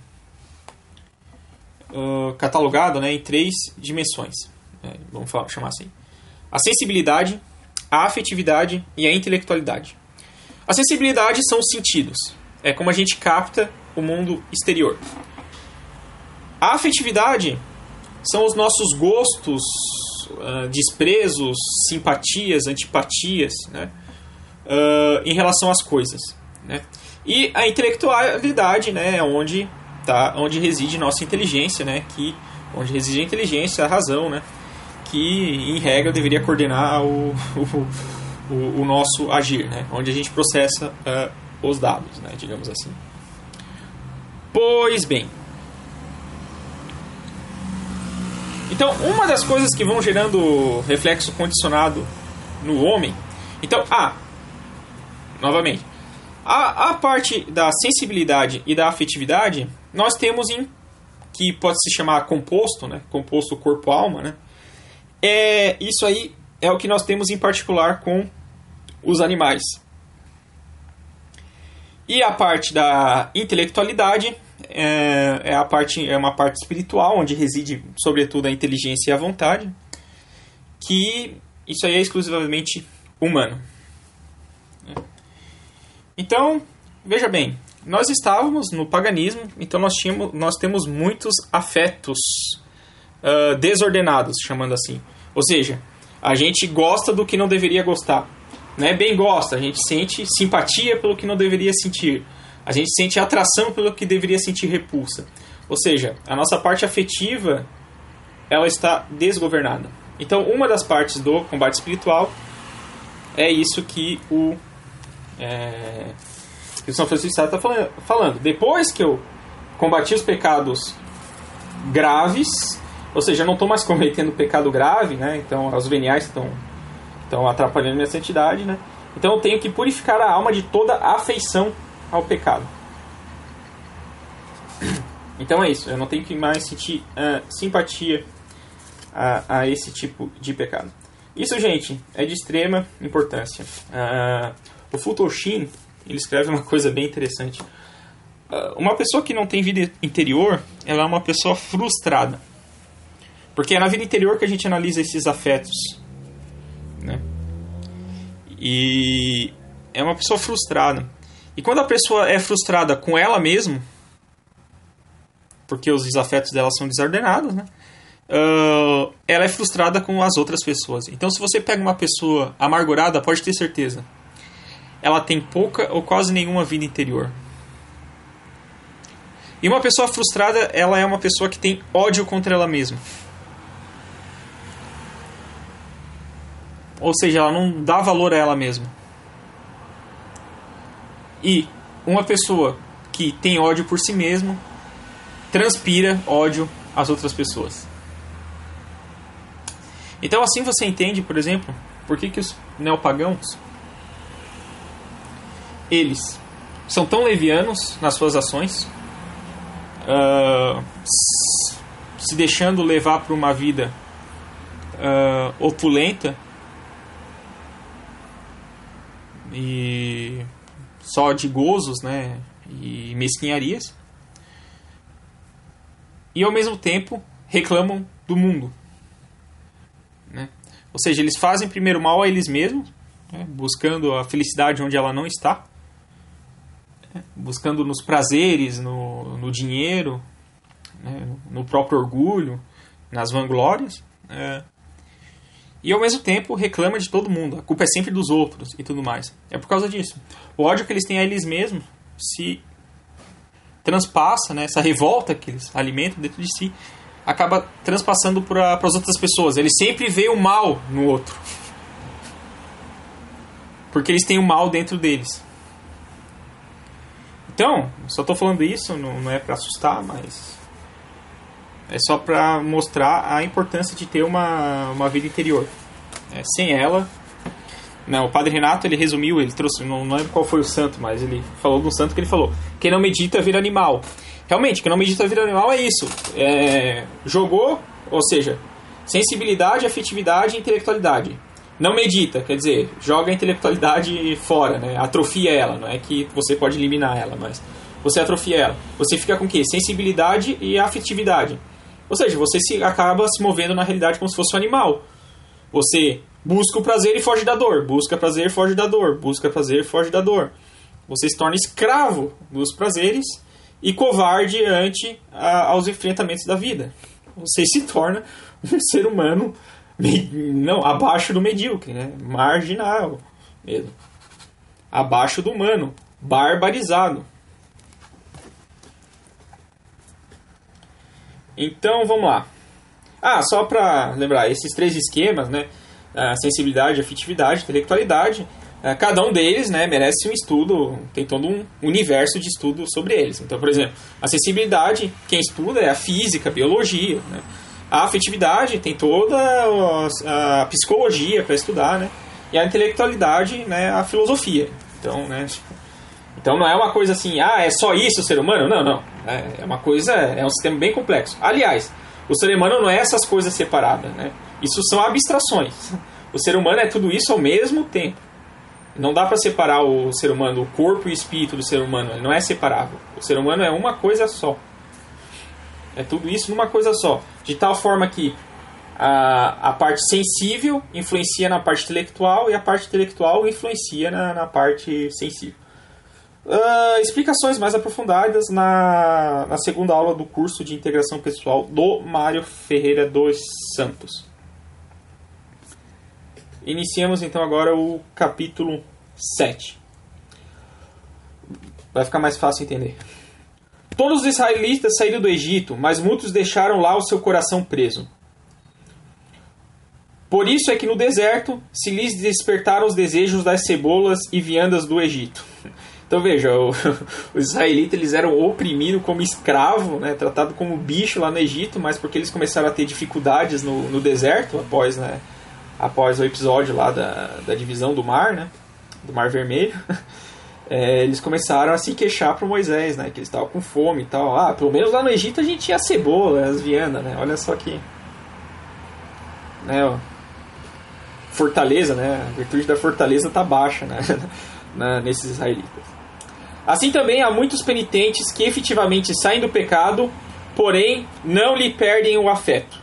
uh, catalogado né, em três dimensões. É, vamos falar, chamar assim: a sensibilidade, a afetividade e a intelectualidade. A sensibilidade são os sentidos. É como a gente capta o mundo exterior. A afetividade são os nossos gostos, uh, desprezos, simpatias, antipatias, né? Uh, em relação às coisas. Né? E a intelectualidade né, é onde, tá, onde reside nossa inteligência, né? que, onde reside a inteligência, a razão, né? Que em regra deveria coordenar o, o, o, nosso agir, né? onde a gente processa uh, os dados, né? digamos assim. Pois bem, Então, uma das coisas que vão gerando reflexo condicionado no homem. Então, ah, novamente, a, a parte da sensibilidade e da afetividade, nós temos em que pode se chamar composto, né? Composto corpo-alma, né? É, isso aí é o que nós temos em particular com os animais. E a parte da intelectualidade é, é, a parte, é uma parte espiritual, onde reside, sobretudo, a inteligência e a vontade, que isso aí é exclusivamente humano. Então, veja bem, nós estávamos no paganismo, então nós, tínhamos, nós temos muitos afetos uh, desordenados, chamando assim. Ou seja, a gente gosta do que não deveria gostar. Não é bem gosta, a gente sente simpatia pelo que não deveria sentir a gente sente atração pelo que deveria sentir repulsa. Ou seja, a nossa parte afetiva ela está desgovernada. Então, uma das partes do combate espiritual é isso que o, é, que o São Francisco está falando. Depois que eu combati os pecados graves, ou seja, eu não estou mais cometendo pecado grave, né? Então, os veniais estão, estão atrapalhando minha santidade, né? Então, eu tenho que purificar a alma de toda afeição ao pecado. Então é isso, eu não tenho que mais sentir uh, simpatia a, a, esse tipo de pecado. Isso, gente, é de extrema importância. Uh, o Futoshin, ele escreve uma coisa bem interessante. Uh, uma pessoa que não tem vida interior, ela é uma pessoa frustrada. Porque é na vida interior que a gente analisa esses afetos. Né? E é uma pessoa frustrada. E quando a pessoa é frustrada com ela mesma, porque os desafetos dela são desordenados, né? Uh, ela é frustrada com as outras pessoas. Então, se você pega uma pessoa amargurada, pode ter certeza, ela tem pouca ou quase nenhuma vida interior. E uma pessoa frustrada, ela é uma pessoa que tem ódio contra ela mesma. Ou seja, ela não dá valor a ela mesma. E uma pessoa que tem ódio por si mesmo transpira ódio às outras pessoas. Então assim você entende, por exemplo, por que, que os neopagãos eles são tão levianos nas suas ações, uh, se deixando levar para uma vida uh, opulenta e só de gozos, né, e mesquinharias, e ao mesmo tempo reclamam do mundo. Né? Ou seja, eles fazem primeiro mal a eles mesmos, né, buscando a felicidade onde ela não está, né, buscando nos prazeres, no, no dinheiro, né, no próprio orgulho, nas vanglórias. É, e ao mesmo tempo reclama de todo mundo. A culpa é sempre dos outros e tudo mais. É por causa disso. O ódio que eles têm a eles mesmos se transpassa, né, essa revolta que eles alimentam dentro de si, acaba transpassando para as outras pessoas. Eles sempre veem o mal no outro. Porque eles têm o mal dentro deles. Então, só estou falando isso, não, não é para assustar, mas é só para mostrar a importância de ter uma, uma vida interior. É, sem ela, não, o Padre Renato ele resumiu, ele trouxe, não, não lembro qual foi o santo, mas ele falou do santo que ele falou: quem não medita vira animal. Realmente, quem não medita vira animal é isso. É, jogou, ou seja, sensibilidade, afetividade e intelectualidade. Não medita, quer dizer, joga a intelectualidade fora, né? atrofia ela. Não é que você pode eliminar ela, mas você atrofia ela. Você fica com o quê? Sensibilidade e afetividade. Ou seja, você se acaba se movendo na realidade como se fosse um animal. Você busca o prazer e foge da dor. Busca prazer, foge da dor. Busca prazer, foge da dor. Você se torna escravo dos prazeres e covarde ante a, aos enfrentamentos da vida. Você se torna um ser humano não abaixo do medíocre, né? Marginal mesmo. Abaixo do humano, barbarizado. Então vamos lá. Ah, só para lembrar, esses três esquemas, né? A sensibilidade, afetividade, intelectualidade, é, cada um deles né, merece um estudo, tem todo um universo de estudo sobre eles. Então, por exemplo, a sensibilidade, quem estuda é a física, a biologia. Né? A afetividade tem toda a psicologia para estudar, né? E a intelectualidade, né, a filosofia. Então, né, então não é uma coisa assim, ah, é só isso o ser humano? Não, não. É, é uma coisa, é um sistema bem complexo. Aliás, o ser humano não é essas coisas separadas, né? Isso são abstrações. O ser humano é tudo isso ao mesmo tempo. Não dá para separar o ser humano, o corpo e o espírito do ser humano. Ele não é separável. O ser humano é uma coisa só. É tudo isso numa coisa só. De tal forma que a, a parte sensível influencia na parte intelectual e a parte intelectual influencia na, na parte sensível. Uh, explicações mais aprofundadas na, na segunda aula do curso de integração pessoal do Mário Ferreira dos Santos. Iniciamos então agora o capítulo 7. Vai ficar mais fácil entender. Todos os israelitas saíram do Egito, mas muitos deixaram lá o seu coração preso. Por isso é que no deserto se lhes despertaram os desejos das cebolas e viandas do Egito. Então veja, o, os israelitas eles eram oprimidos como escravo, né, tratado como bicho lá no Egito, mas porque eles começaram a ter dificuldades no, no deserto após, né, após o episódio lá da, da divisão do mar, né, do Mar Vermelho, é, eles começaram a se queixar para Moisés, né, que eles estavam com fome e tal. Ah, pelo menos lá no Egito a gente tinha cebola, as viandas, né? Olha só que, né, ó, fortaleza, né? A virtude da fortaleza tá baixa, né, né nesses israelitas. Assim também há muitos penitentes que efetivamente saem do pecado, porém não lhe perdem o afeto.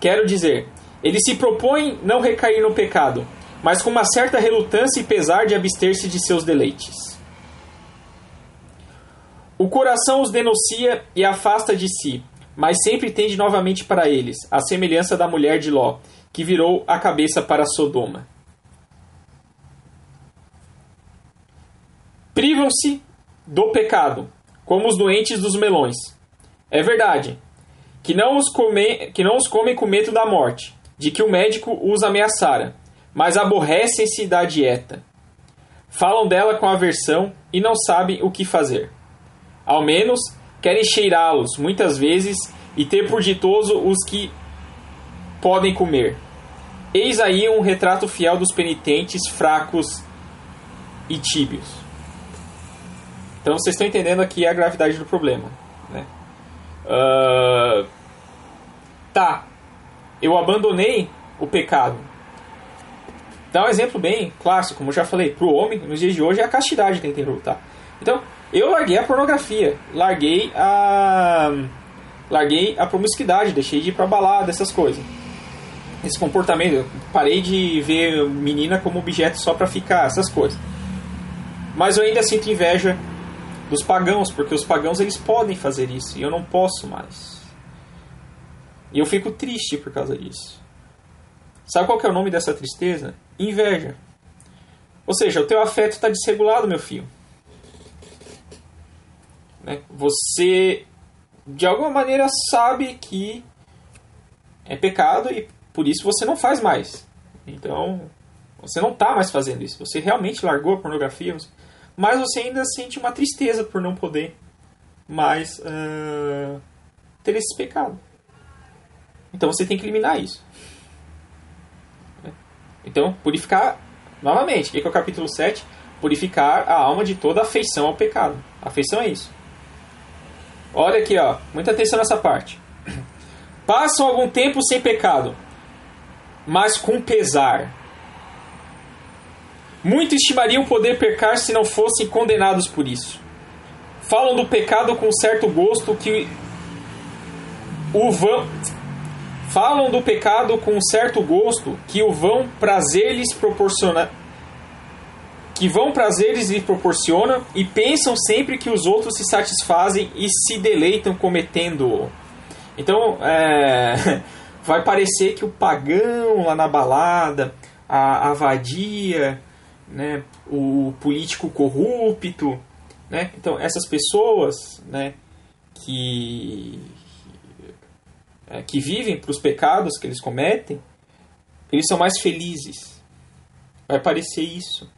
Quero dizer, eles se propõem não recair no pecado, mas com uma certa relutância e pesar de abster-se de seus deleites. O coração os denuncia e afasta de si, mas sempre tende novamente para eles, a semelhança da mulher de Ló, que virou a cabeça para Sodoma. Privam-se do pecado, como os doentes dos melões. É verdade que não os, come, que não os comem com medo da morte, de que o médico os ameaçara, mas aborrecem-se da dieta. Falam dela com aversão e não sabem o que fazer. Ao menos querem cheirá-los muitas vezes e ter por ditoso os que podem comer. Eis aí um retrato fiel dos penitentes fracos e tíbios. Então vocês estão entendendo aqui a gravidade do problema. Né? Uh, tá, eu abandonei o pecado. Dá um exemplo bem clássico, como eu já falei, para o homem, nos dias de hoje, é a castidade que tem que lutar. Então, eu larguei a pornografia, larguei a larguei a promiscuidade, deixei de ir para balada, essas coisas. Esse comportamento, parei de ver menina como objeto só para ficar, essas coisas. Mas eu ainda sinto inveja dos pagãos, porque os pagãos eles podem fazer isso e eu não posso mais. E eu fico triste por causa disso. Sabe qual é o nome dessa tristeza? Inveja. Ou seja, o teu afeto está desregulado, meu filho. Né? Você, de alguma maneira, sabe que é pecado e por isso você não faz mais. Então, você não está mais fazendo isso. Você realmente largou a pornografia. Mas você ainda sente uma tristeza por não poder mais uh, ter esse pecado. Então você tem que eliminar isso. Então, purificar, novamente, que é o capítulo 7? Purificar a alma de toda afeição ao pecado. Afeição é isso. Olha aqui, ó, muita atenção nessa parte. Passam algum tempo sem pecado, mas com pesar Muitos estimariam poder pecar se não fossem condenados por isso. Falam do pecado com certo gosto que o vão falam do pecado com certo gosto que o vão prazer lhes proporciona que vão prazeres lhe proporcionam e pensam sempre que os outros se satisfazem e se deleitam cometendo-o. Então, é, vai parecer que o pagão lá na balada, a, a vadia, né, o político corrupto, né? Então essas pessoas, né, que é, que vivem para os pecados que eles cometem, eles são mais felizes. Vai parecer isso.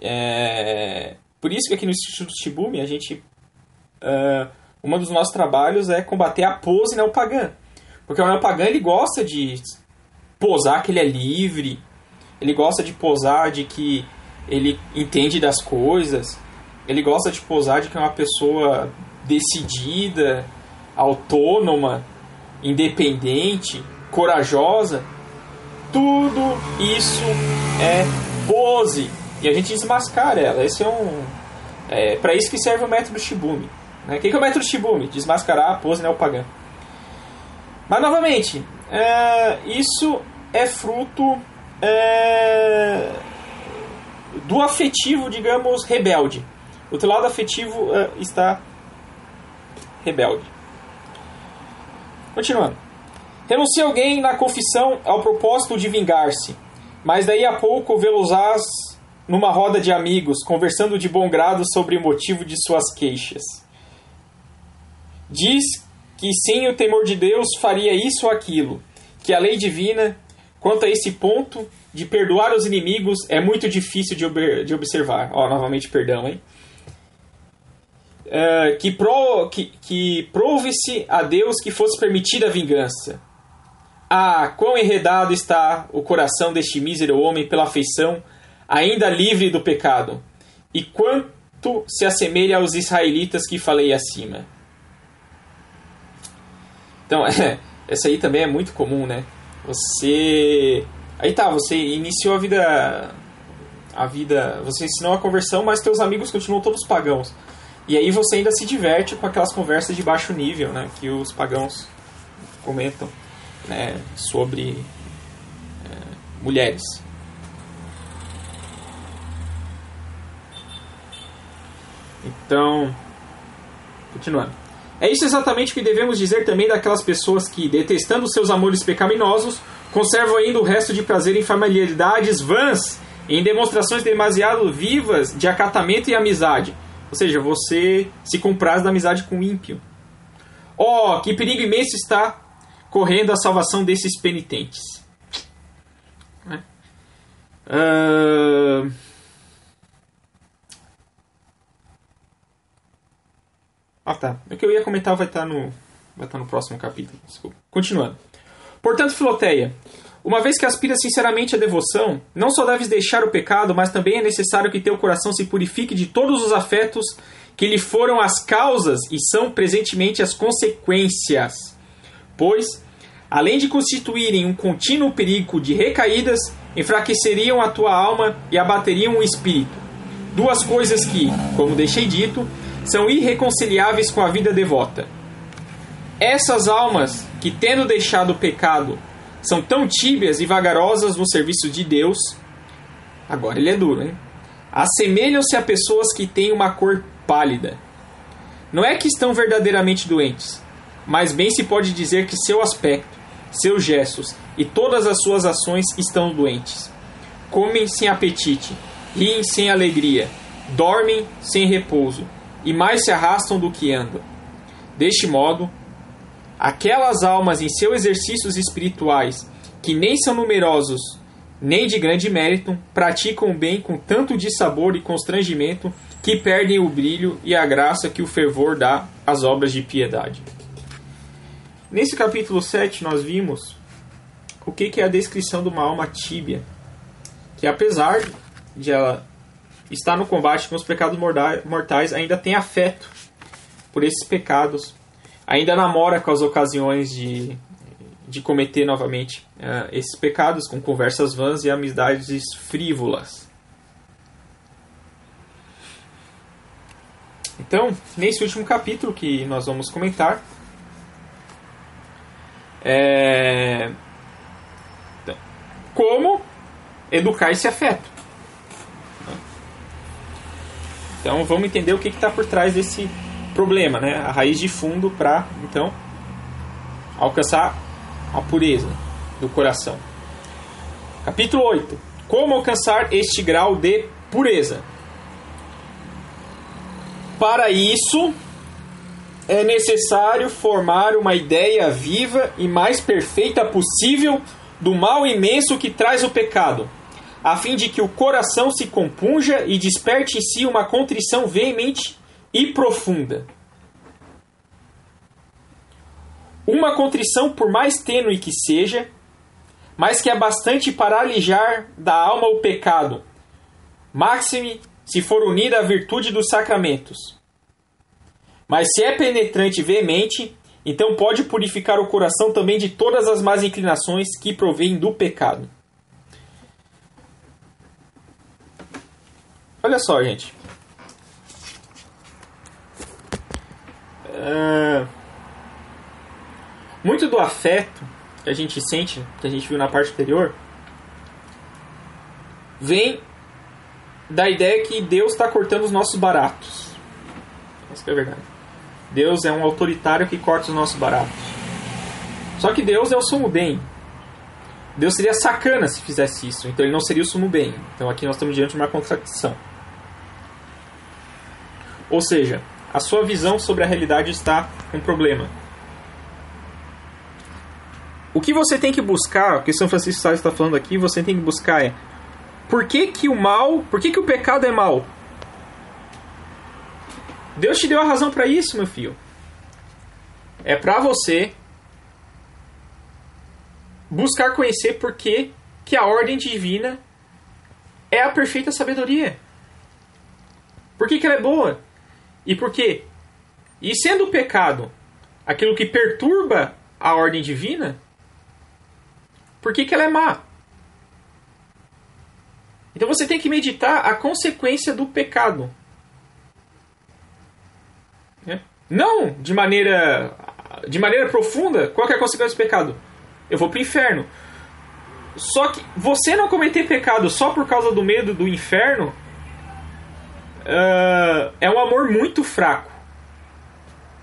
É, por isso que aqui no Instituto Shibumi a gente uh, um dos nossos trabalhos é combater a pose neopagã. Porque o neopagã ele gosta de posar que ele é livre, ele gosta de posar de que ele entende das coisas. Ele gosta de posar de que é uma pessoa decidida, autônoma, independente, corajosa. Tudo isso é pose. E a gente desmascara ela. Esse é um. É para isso que serve o método Shibumi. Né? O que é o método Shibumi? Desmascarar a pose neopagã. Mas novamente, é, isso é fruto é, do afetivo, digamos, rebelde. O teu lado afetivo é, está rebelde. Continuando. Renuncia alguém na confissão ao propósito de vingar-se, mas daí a pouco vê-los numa roda de amigos, conversando de bom grado sobre o motivo de suas queixas. Diz que sem o temor de Deus faria isso ou aquilo, que a lei divina, quanto a esse ponto de perdoar os inimigos, é muito difícil de, ob de observar. Ó, novamente, perdão, hein? Uh, que, pro, que, que prove-se a Deus que fosse permitida a vingança. Ah, quão enredado está o coração deste mísero homem pela afeição, ainda livre do pecado, e quanto se assemelha aos israelitas que falei acima. Então, essa aí também é muito comum, né? Você. Aí tá, você iniciou a vida. A vida. Você ensinou a conversão, mas teus amigos continuam todos pagãos. E aí você ainda se diverte com aquelas conversas de baixo nível, né? Que os pagãos comentam né, sobre é, mulheres. Então, continuando. É isso exatamente o que devemos dizer também daquelas pessoas que, detestando seus amores pecaminosos, conservam ainda o resto de prazer em familiaridades vãs, em demonstrações demasiado vivas de acatamento e amizade. Ou seja, você se compraz da amizade com o ímpio. Oh, que perigo imenso está correndo a salvação desses penitentes. Uh... Ah tá. O que eu ia comentar vai estar no, vai estar no próximo capítulo. Desculpa. Continuando. Portanto, Filoteia, uma vez que aspiras sinceramente à devoção, não só deves deixar o pecado, mas também é necessário que teu coração se purifique de todos os afetos que lhe foram as causas e são presentemente as consequências. Pois, além de constituírem um contínuo perigo de recaídas, enfraqueceriam a tua alma e abateriam o espírito. Duas coisas que, como deixei dito, são irreconciliáveis com a vida devota. Essas almas que, tendo deixado o pecado, são tão tíbias e vagarosas no serviço de Deus, agora ele é duro, hein? Assemelham-se a pessoas que têm uma cor pálida. Não é que estão verdadeiramente doentes, mas bem se pode dizer que seu aspecto, seus gestos e todas as suas ações estão doentes. Comem sem apetite, riem sem alegria, dormem sem repouso e mais se arrastam do que andam. Deste modo, aquelas almas em seus exercícios espirituais, que nem são numerosos nem de grande mérito, praticam o bem com tanto de sabor e constrangimento que perdem o brilho e a graça que o fervor dá às obras de piedade. Nesse capítulo 7 nós vimos o que é a descrição de uma alma tíbia, que apesar de ela está no combate com os pecados mortais, ainda tem afeto por esses pecados, ainda namora com as ocasiões de, de cometer novamente uh, esses pecados, com conversas vãs e amizades frívolas. Então, nesse último capítulo que nós vamos comentar, é... como educar esse afeto. Então vamos entender o que está por trás desse problema, né? A raiz de fundo para então alcançar a pureza do coração. Capítulo 8. Como alcançar este grau de pureza? Para isso, é necessário formar uma ideia viva e mais perfeita possível do mal imenso que traz o pecado a fim de que o coração se compunja e desperte em si uma contrição veemente e profunda. Uma contrição, por mais tênue que seja, mas que é bastante para alijar da alma o pecado, máxime se for unida à virtude dos sacramentos. Mas se é penetrante e veemente, então pode purificar o coração também de todas as más inclinações que provêm do pecado. Olha só, gente. É... Muito do afeto que a gente sente, que a gente viu na parte anterior, vem da ideia que Deus está cortando os nossos baratos. Essa é a verdade. Deus é um autoritário que corta os nossos baratos. Só que Deus é o sumo bem. Deus seria sacana se fizesse isso, então ele não seria o sumo bem. Então aqui nós estamos diante de uma contradição. Ou seja, a sua visão sobre a realidade está com problema. o que você tem que buscar, o que São Francisco Sales está falando aqui, você tem que buscar é por que, que o mal, por que, que o pecado é mal? Deus te deu a razão para isso, meu filho. É para você buscar conhecer por que, que a ordem divina é a perfeita sabedoria. Por que, que ela é boa? E por quê? E sendo o pecado aquilo que perturba a ordem divina, por que, que ela é má? Então você tem que meditar a consequência do pecado. É. Não de maneira de maneira profunda, qual é a consequência do pecado? Eu vou para o inferno. Só que você não cometer pecado só por causa do medo do inferno uh, é um amor muito fraco.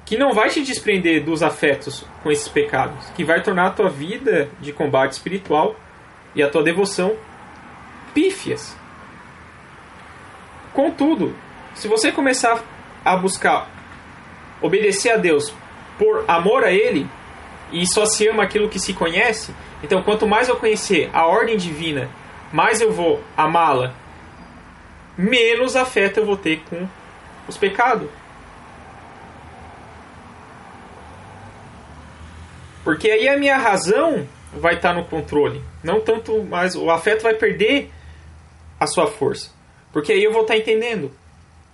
Que não vai te desprender dos afetos com esses pecados. Que vai tornar a tua vida de combate espiritual e a tua devoção pífias. Contudo, se você começar a buscar obedecer a Deus por amor a Ele, e só se ama aquilo que se conhece, então quanto mais eu conhecer a ordem divina, mais eu vou amá-la, menos afeto eu vou ter com os pecados. Porque aí a minha razão vai estar no controle, não tanto mais o afeto vai perder a sua força. Porque aí eu vou estar entendendo.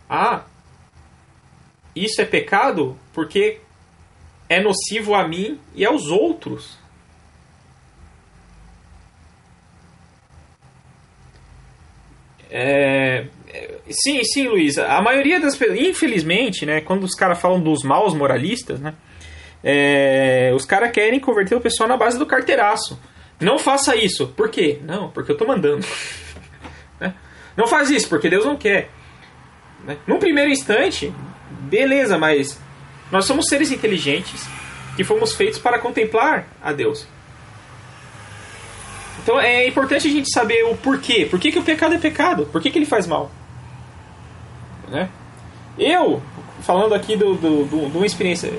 Ah, isso é pecado porque é nocivo a mim e aos outros. É, sim, sim, Luiz. A maioria das pessoas, infelizmente, né, quando os caras falam dos maus moralistas, né, é, os caras querem converter o pessoal na base do carteiraço. Não faça isso. Por quê? Não, porque eu tô mandando. né? Não faz isso, porque Deus não quer. Né? Num primeiro instante, beleza, mas nós somos seres inteligentes que fomos feitos para contemplar a Deus. Então é importante a gente saber o porquê. Por que, que o pecado é pecado? Por que, que ele faz mal? Né? Eu, falando aqui do, do, do, de uma experiência,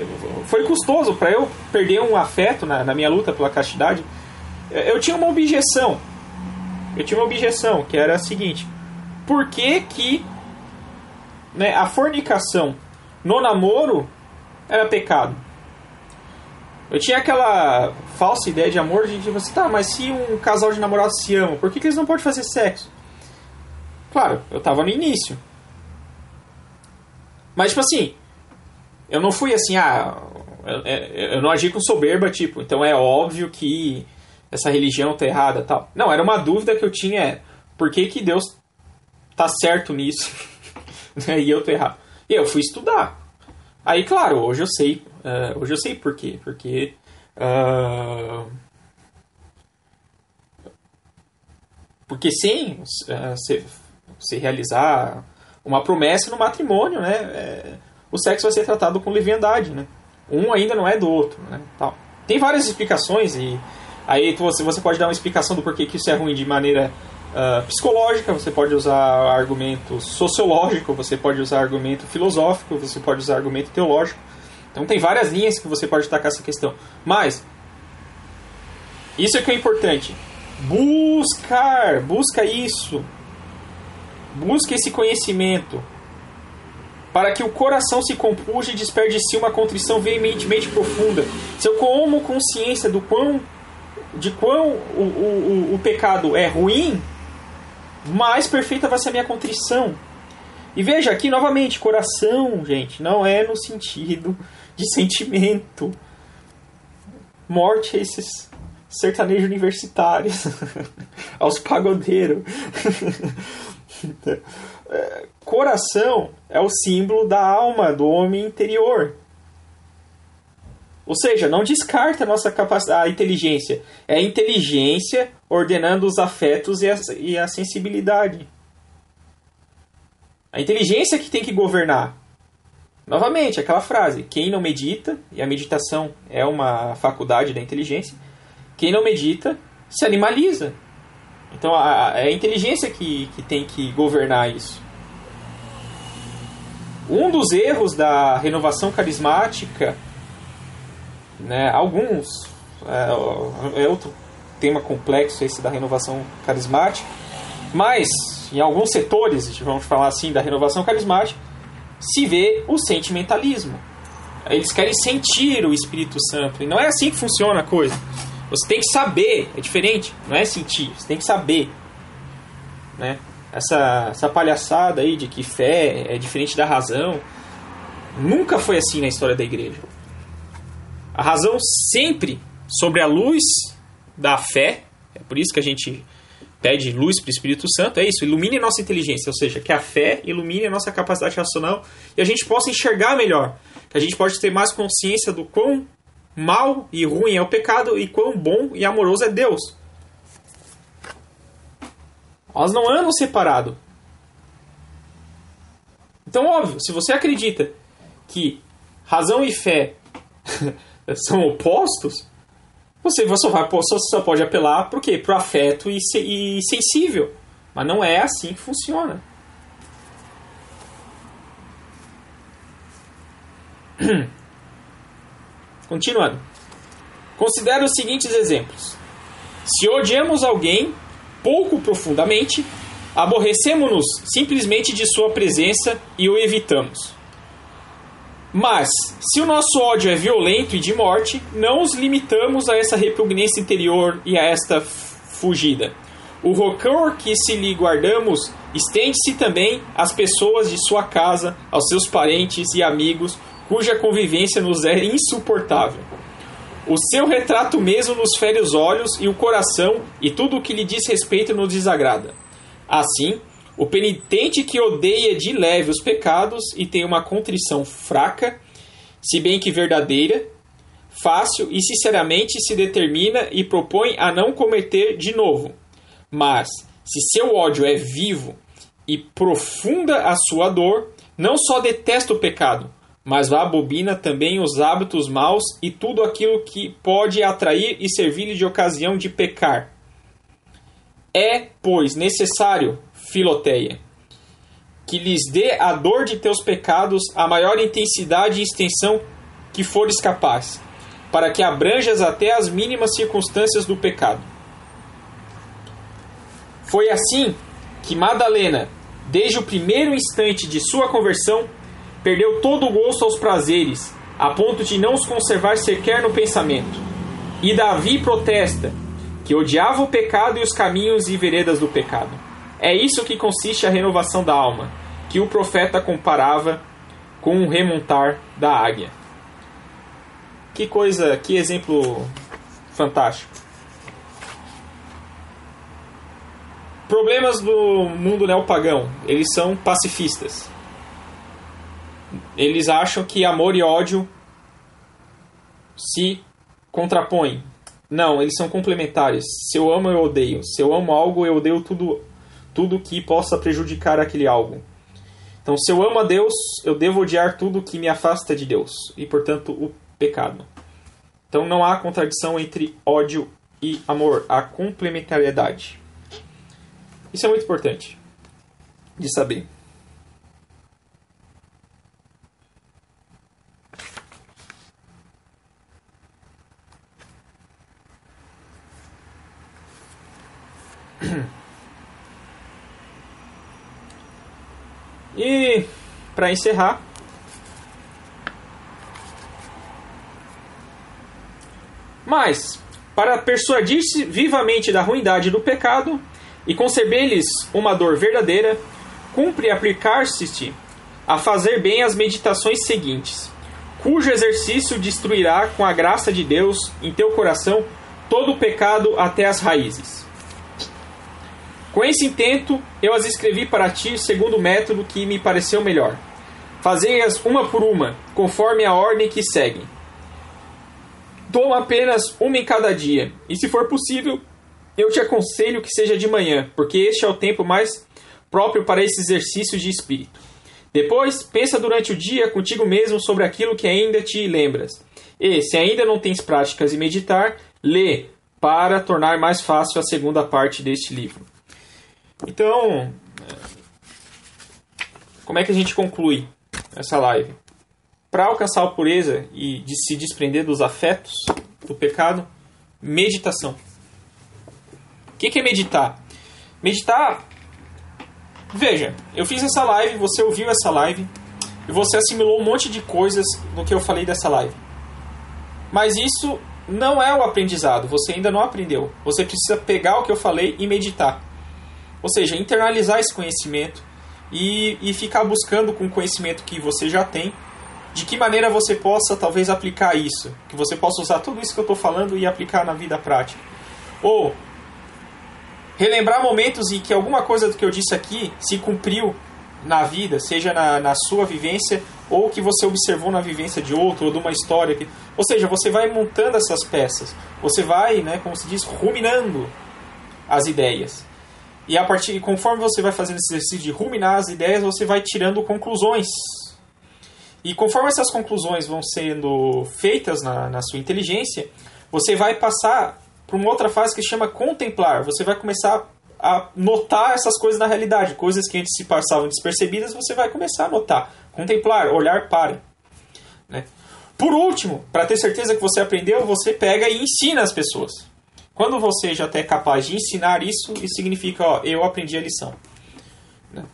foi custoso para eu perder um afeto na, na minha luta pela castidade. Eu tinha uma objeção. Eu tinha uma objeção, que era a seguinte: por que, que né, a fornicação no namoro era pecado. Eu tinha aquela falsa ideia de amor de tipo assim, tá, mas se um casal de namorados se ama, por que, que eles não podem fazer sexo? Claro, eu tava no início. Mas, tipo assim, eu não fui assim, ah, eu, eu não agi com soberba, tipo, então é óbvio que essa religião tá errada tal. Não, era uma dúvida que eu tinha, por que, que Deus tá certo nisso e eu tô errado? E eu fui estudar. Aí, claro, hoje eu sei. Uh, hoje eu sei por quê. Porque. Uh, porque sem uh, se, realizar uma promessa no matrimônio, né? É, o sexo vai ser tratado com leviandade, né? Um ainda não é do outro, né? Tal. Tem várias explicações e aí você, você pode dar uma explicação do porquê que isso é ruim de maneira uh, psicológica, você pode usar argumento sociológico, você pode usar argumento filosófico, você pode usar argumento teológico. Então tem várias linhas que você pode tacar essa questão. Mas isso é que é importante. Buscar, busca isso. Busca esse conhecimento para que o coração se compuje e desperte de si uma contrição veementemente profunda. Se eu como consciência do quão de quão o, o, o, o pecado é ruim, mais perfeita vai ser a minha contrição. E veja aqui novamente, coração, gente, não é no sentido de sentimento. Morte a esses sertanejos universitários, aos pagodeiros. coração é o símbolo da alma, do homem interior. Ou seja, não descarta a nossa capacidade, a inteligência. É a inteligência ordenando os afetos e a, e a sensibilidade. A inteligência que tem que governar. Novamente, aquela frase: quem não medita, e a meditação é uma faculdade da inteligência, quem não medita se animaliza. Então a, é a inteligência que, que tem que governar isso. Um dos erros da renovação carismática né, alguns, é, é outro tema complexo esse da renovação carismática. Mas, em alguns setores, vamos falar assim, da renovação carismática, se vê o sentimentalismo. Eles querem sentir o Espírito Santo. E não é assim que funciona a coisa. Você tem que saber, é diferente, não é sentir, você tem que saber. Né? Essa, essa palhaçada aí de que fé é diferente da razão, nunca foi assim na história da igreja. A razão sempre sobre a luz da fé, é por isso que a gente pede luz para o Espírito Santo, é isso, ilumine a nossa inteligência, ou seja, que a fé ilumine a nossa capacidade racional e a gente possa enxergar melhor, que a gente pode ter mais consciência do quão mal e ruim é o pecado e quão bom e amoroso é Deus. Elas não andam separado. Então, óbvio, se você acredita que razão e fé são opostos, você, você, vai, você só pode apelar para o quê? Para o afeto e, e sensível. Mas não é assim que funciona. Continuando. Considere os seguintes exemplos. Se odiamos alguém pouco profundamente, aborrecemos-nos simplesmente de sua presença e o evitamos. Mas, se o nosso ódio é violento e de morte, não os limitamos a essa repugnância interior e a esta fugida. O rancor que se lhe guardamos estende-se também às pessoas de sua casa, aos seus parentes e amigos, cuja convivência nos é insuportável. O seu retrato mesmo nos fere os olhos e o coração, e tudo o que lhe diz respeito nos desagrada. Assim, o penitente que odeia de leve os pecados e tem uma contrição fraca, se bem que verdadeira, fácil e sinceramente se determina e propõe a não cometer de novo. Mas, se seu ódio é vivo e profunda a sua dor, não só detesta o pecado, mas abobina também os hábitos maus e tudo aquilo que pode atrair e servir-lhe de ocasião de pecar. É, pois, necessário Filoteia, que lhes dê a dor de teus pecados a maior intensidade e extensão que fores capaz, para que abranjas até as mínimas circunstâncias do pecado. Foi assim que Madalena, desde o primeiro instante de sua conversão, perdeu todo o gosto aos prazeres, a ponto de não os conservar sequer no pensamento. E Davi protesta que odiava o pecado e os caminhos e veredas do pecado. É isso que consiste a renovação da alma, que o profeta comparava com o remontar da águia. Que coisa, que exemplo fantástico. Problemas do mundo neopagão. Eles são pacifistas. Eles acham que amor e ódio se contrapõem. Não, eles são complementares. Se eu amo, eu odeio. Se eu amo algo, eu odeio tudo tudo que possa prejudicar aquele algo. Então, se eu amo a Deus, eu devo odiar tudo que me afasta de Deus, e portanto o pecado. Então, não há contradição entre ódio e amor, há complementariedade. Isso é muito importante de saber. E para encerrar, mas para persuadir-se vivamente da ruindade do pecado e conceber-lhes uma dor verdadeira, cumpre aplicar-se a fazer bem as meditações seguintes, cujo exercício destruirá com a graça de Deus em teu coração todo o pecado até as raízes. Com esse intento, eu as escrevi para ti segundo o método que me pareceu melhor. Fazei-as uma por uma, conforme a ordem que seguem. Toma apenas uma em cada dia, e se for possível, eu te aconselho que seja de manhã, porque este é o tempo mais próprio para esse exercício de espírito. Depois, pensa durante o dia contigo mesmo sobre aquilo que ainda te lembras. E, se ainda não tens práticas e meditar, lê para tornar mais fácil a segunda parte deste livro. Então, como é que a gente conclui essa live? Para alcançar a pureza e de se desprender dos afetos do pecado, meditação. O que, é meditar? Meditar, veja, eu fiz essa live, você ouviu essa live e você assimilou um monte de coisas no que eu falei dessa live. Mas isso não é o aprendizado, você ainda não aprendeu. Você precisa pegar o que eu falei e meditar. Ou seja, internalizar esse conhecimento e, e ficar buscando com o conhecimento que você já tem, de que maneira você possa talvez aplicar isso, que você possa usar tudo isso que eu estou falando e aplicar na vida prática. Ou relembrar momentos em que alguma coisa do que eu disse aqui se cumpriu na vida, seja na, na sua vivência ou que você observou na vivência de outro ou de uma história. Que, ou seja, você vai montando essas peças, você vai, né, como se diz, ruminando as ideias. E a partir, conforme você vai fazendo esse exercício de ruminar as ideias, você vai tirando conclusões. E conforme essas conclusões vão sendo feitas na, na sua inteligência, você vai passar para uma outra fase que chama contemplar. Você vai começar a notar essas coisas na realidade, coisas que antes se passavam despercebidas, você vai começar a notar, contemplar, olhar para. Né? Por último, para ter certeza que você aprendeu, você pega e ensina as pessoas. Quando você já é capaz de ensinar isso, isso significa, ó, eu aprendi a lição. Né?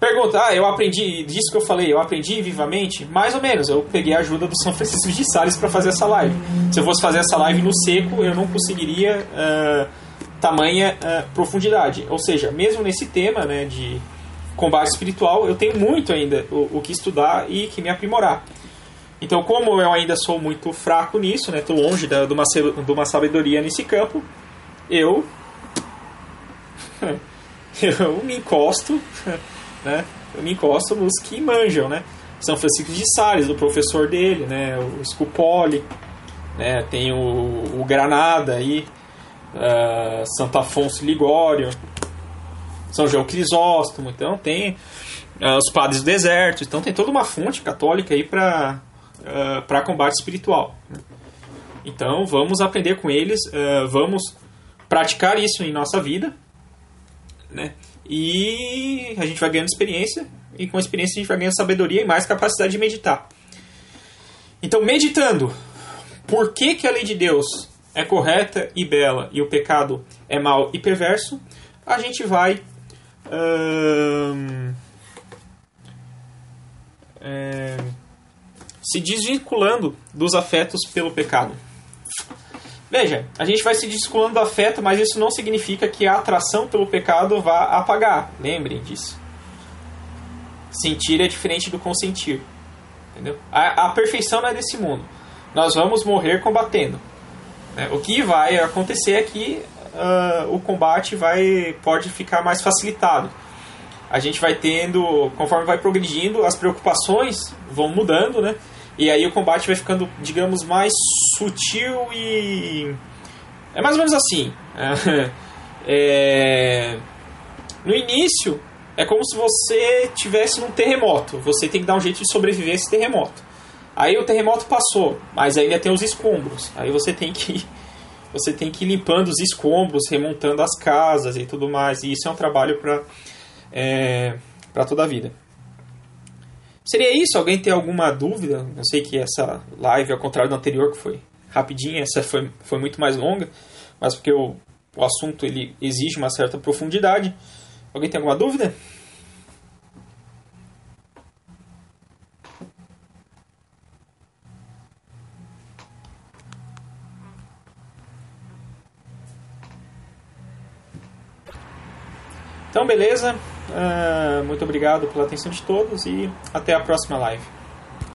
Pergunta, ah, eu aprendi disso que eu falei, eu aprendi vivamente? Mais ou menos, eu peguei a ajuda do São Francisco de Sales para fazer essa live. Se eu fosse fazer essa live no seco, eu não conseguiria uh, tamanha uh, profundidade. Ou seja, mesmo nesse tema né, de combate espiritual, eu tenho muito ainda o, o que estudar e que me aprimorar. Então, como eu ainda sou muito fraco nisso, né, longe da, de, uma, de uma sabedoria nesse campo, eu eu me encosto, né? Eu me encosto nos que manjam, né? São Francisco de Sales, o professor dele, né? O Scupoli, né? Tem o, o Granada aí, uh, Santo Afonso Ligório, São João Crisóstomo, então tem uh, os padres do deserto, então tem toda uma fonte católica aí para ah, para combate espiritual. Então vamos aprender com eles, uh, vamos praticar isso em nossa vida, né? E a gente vai ganhando experiência e com a experiência a gente vai ganhando sabedoria e mais capacidade de meditar. Então meditando, por que que a lei de Deus é correta e bela e o pecado é mau e perverso? A gente vai é, se desvinculando dos afetos pelo pecado. Veja, a gente vai se desvinculando do afeto, mas isso não significa que a atração pelo pecado vá apagar. Lembrem disso. Sentir é diferente do consentir. Entendeu? A, a perfeição não é desse mundo. Nós vamos morrer combatendo. Né? O que vai acontecer é que uh, o combate vai, pode ficar mais facilitado. A gente vai tendo, conforme vai progredindo, as preocupações vão mudando, né? E aí o combate vai ficando, digamos, mais sutil e. É mais ou menos assim. É... No início, é como se você tivesse num terremoto. Você tem que dar um jeito de sobreviver a esse terremoto. Aí o terremoto passou, mas ainda tem os escombros. Aí você tem que você tem que ir limpando os escombros, remontando as casas e tudo mais. E isso é um trabalho para é, para toda a vida. Seria isso? Alguém tem alguma dúvida? Eu sei que essa live, ao contrário da anterior, que foi rapidinha, essa foi, foi muito mais longa, mas porque o, o assunto ele exige uma certa profundidade. Alguém tem alguma dúvida? Então, beleza. Uh, muito obrigado pela atenção de todos e até a próxima live.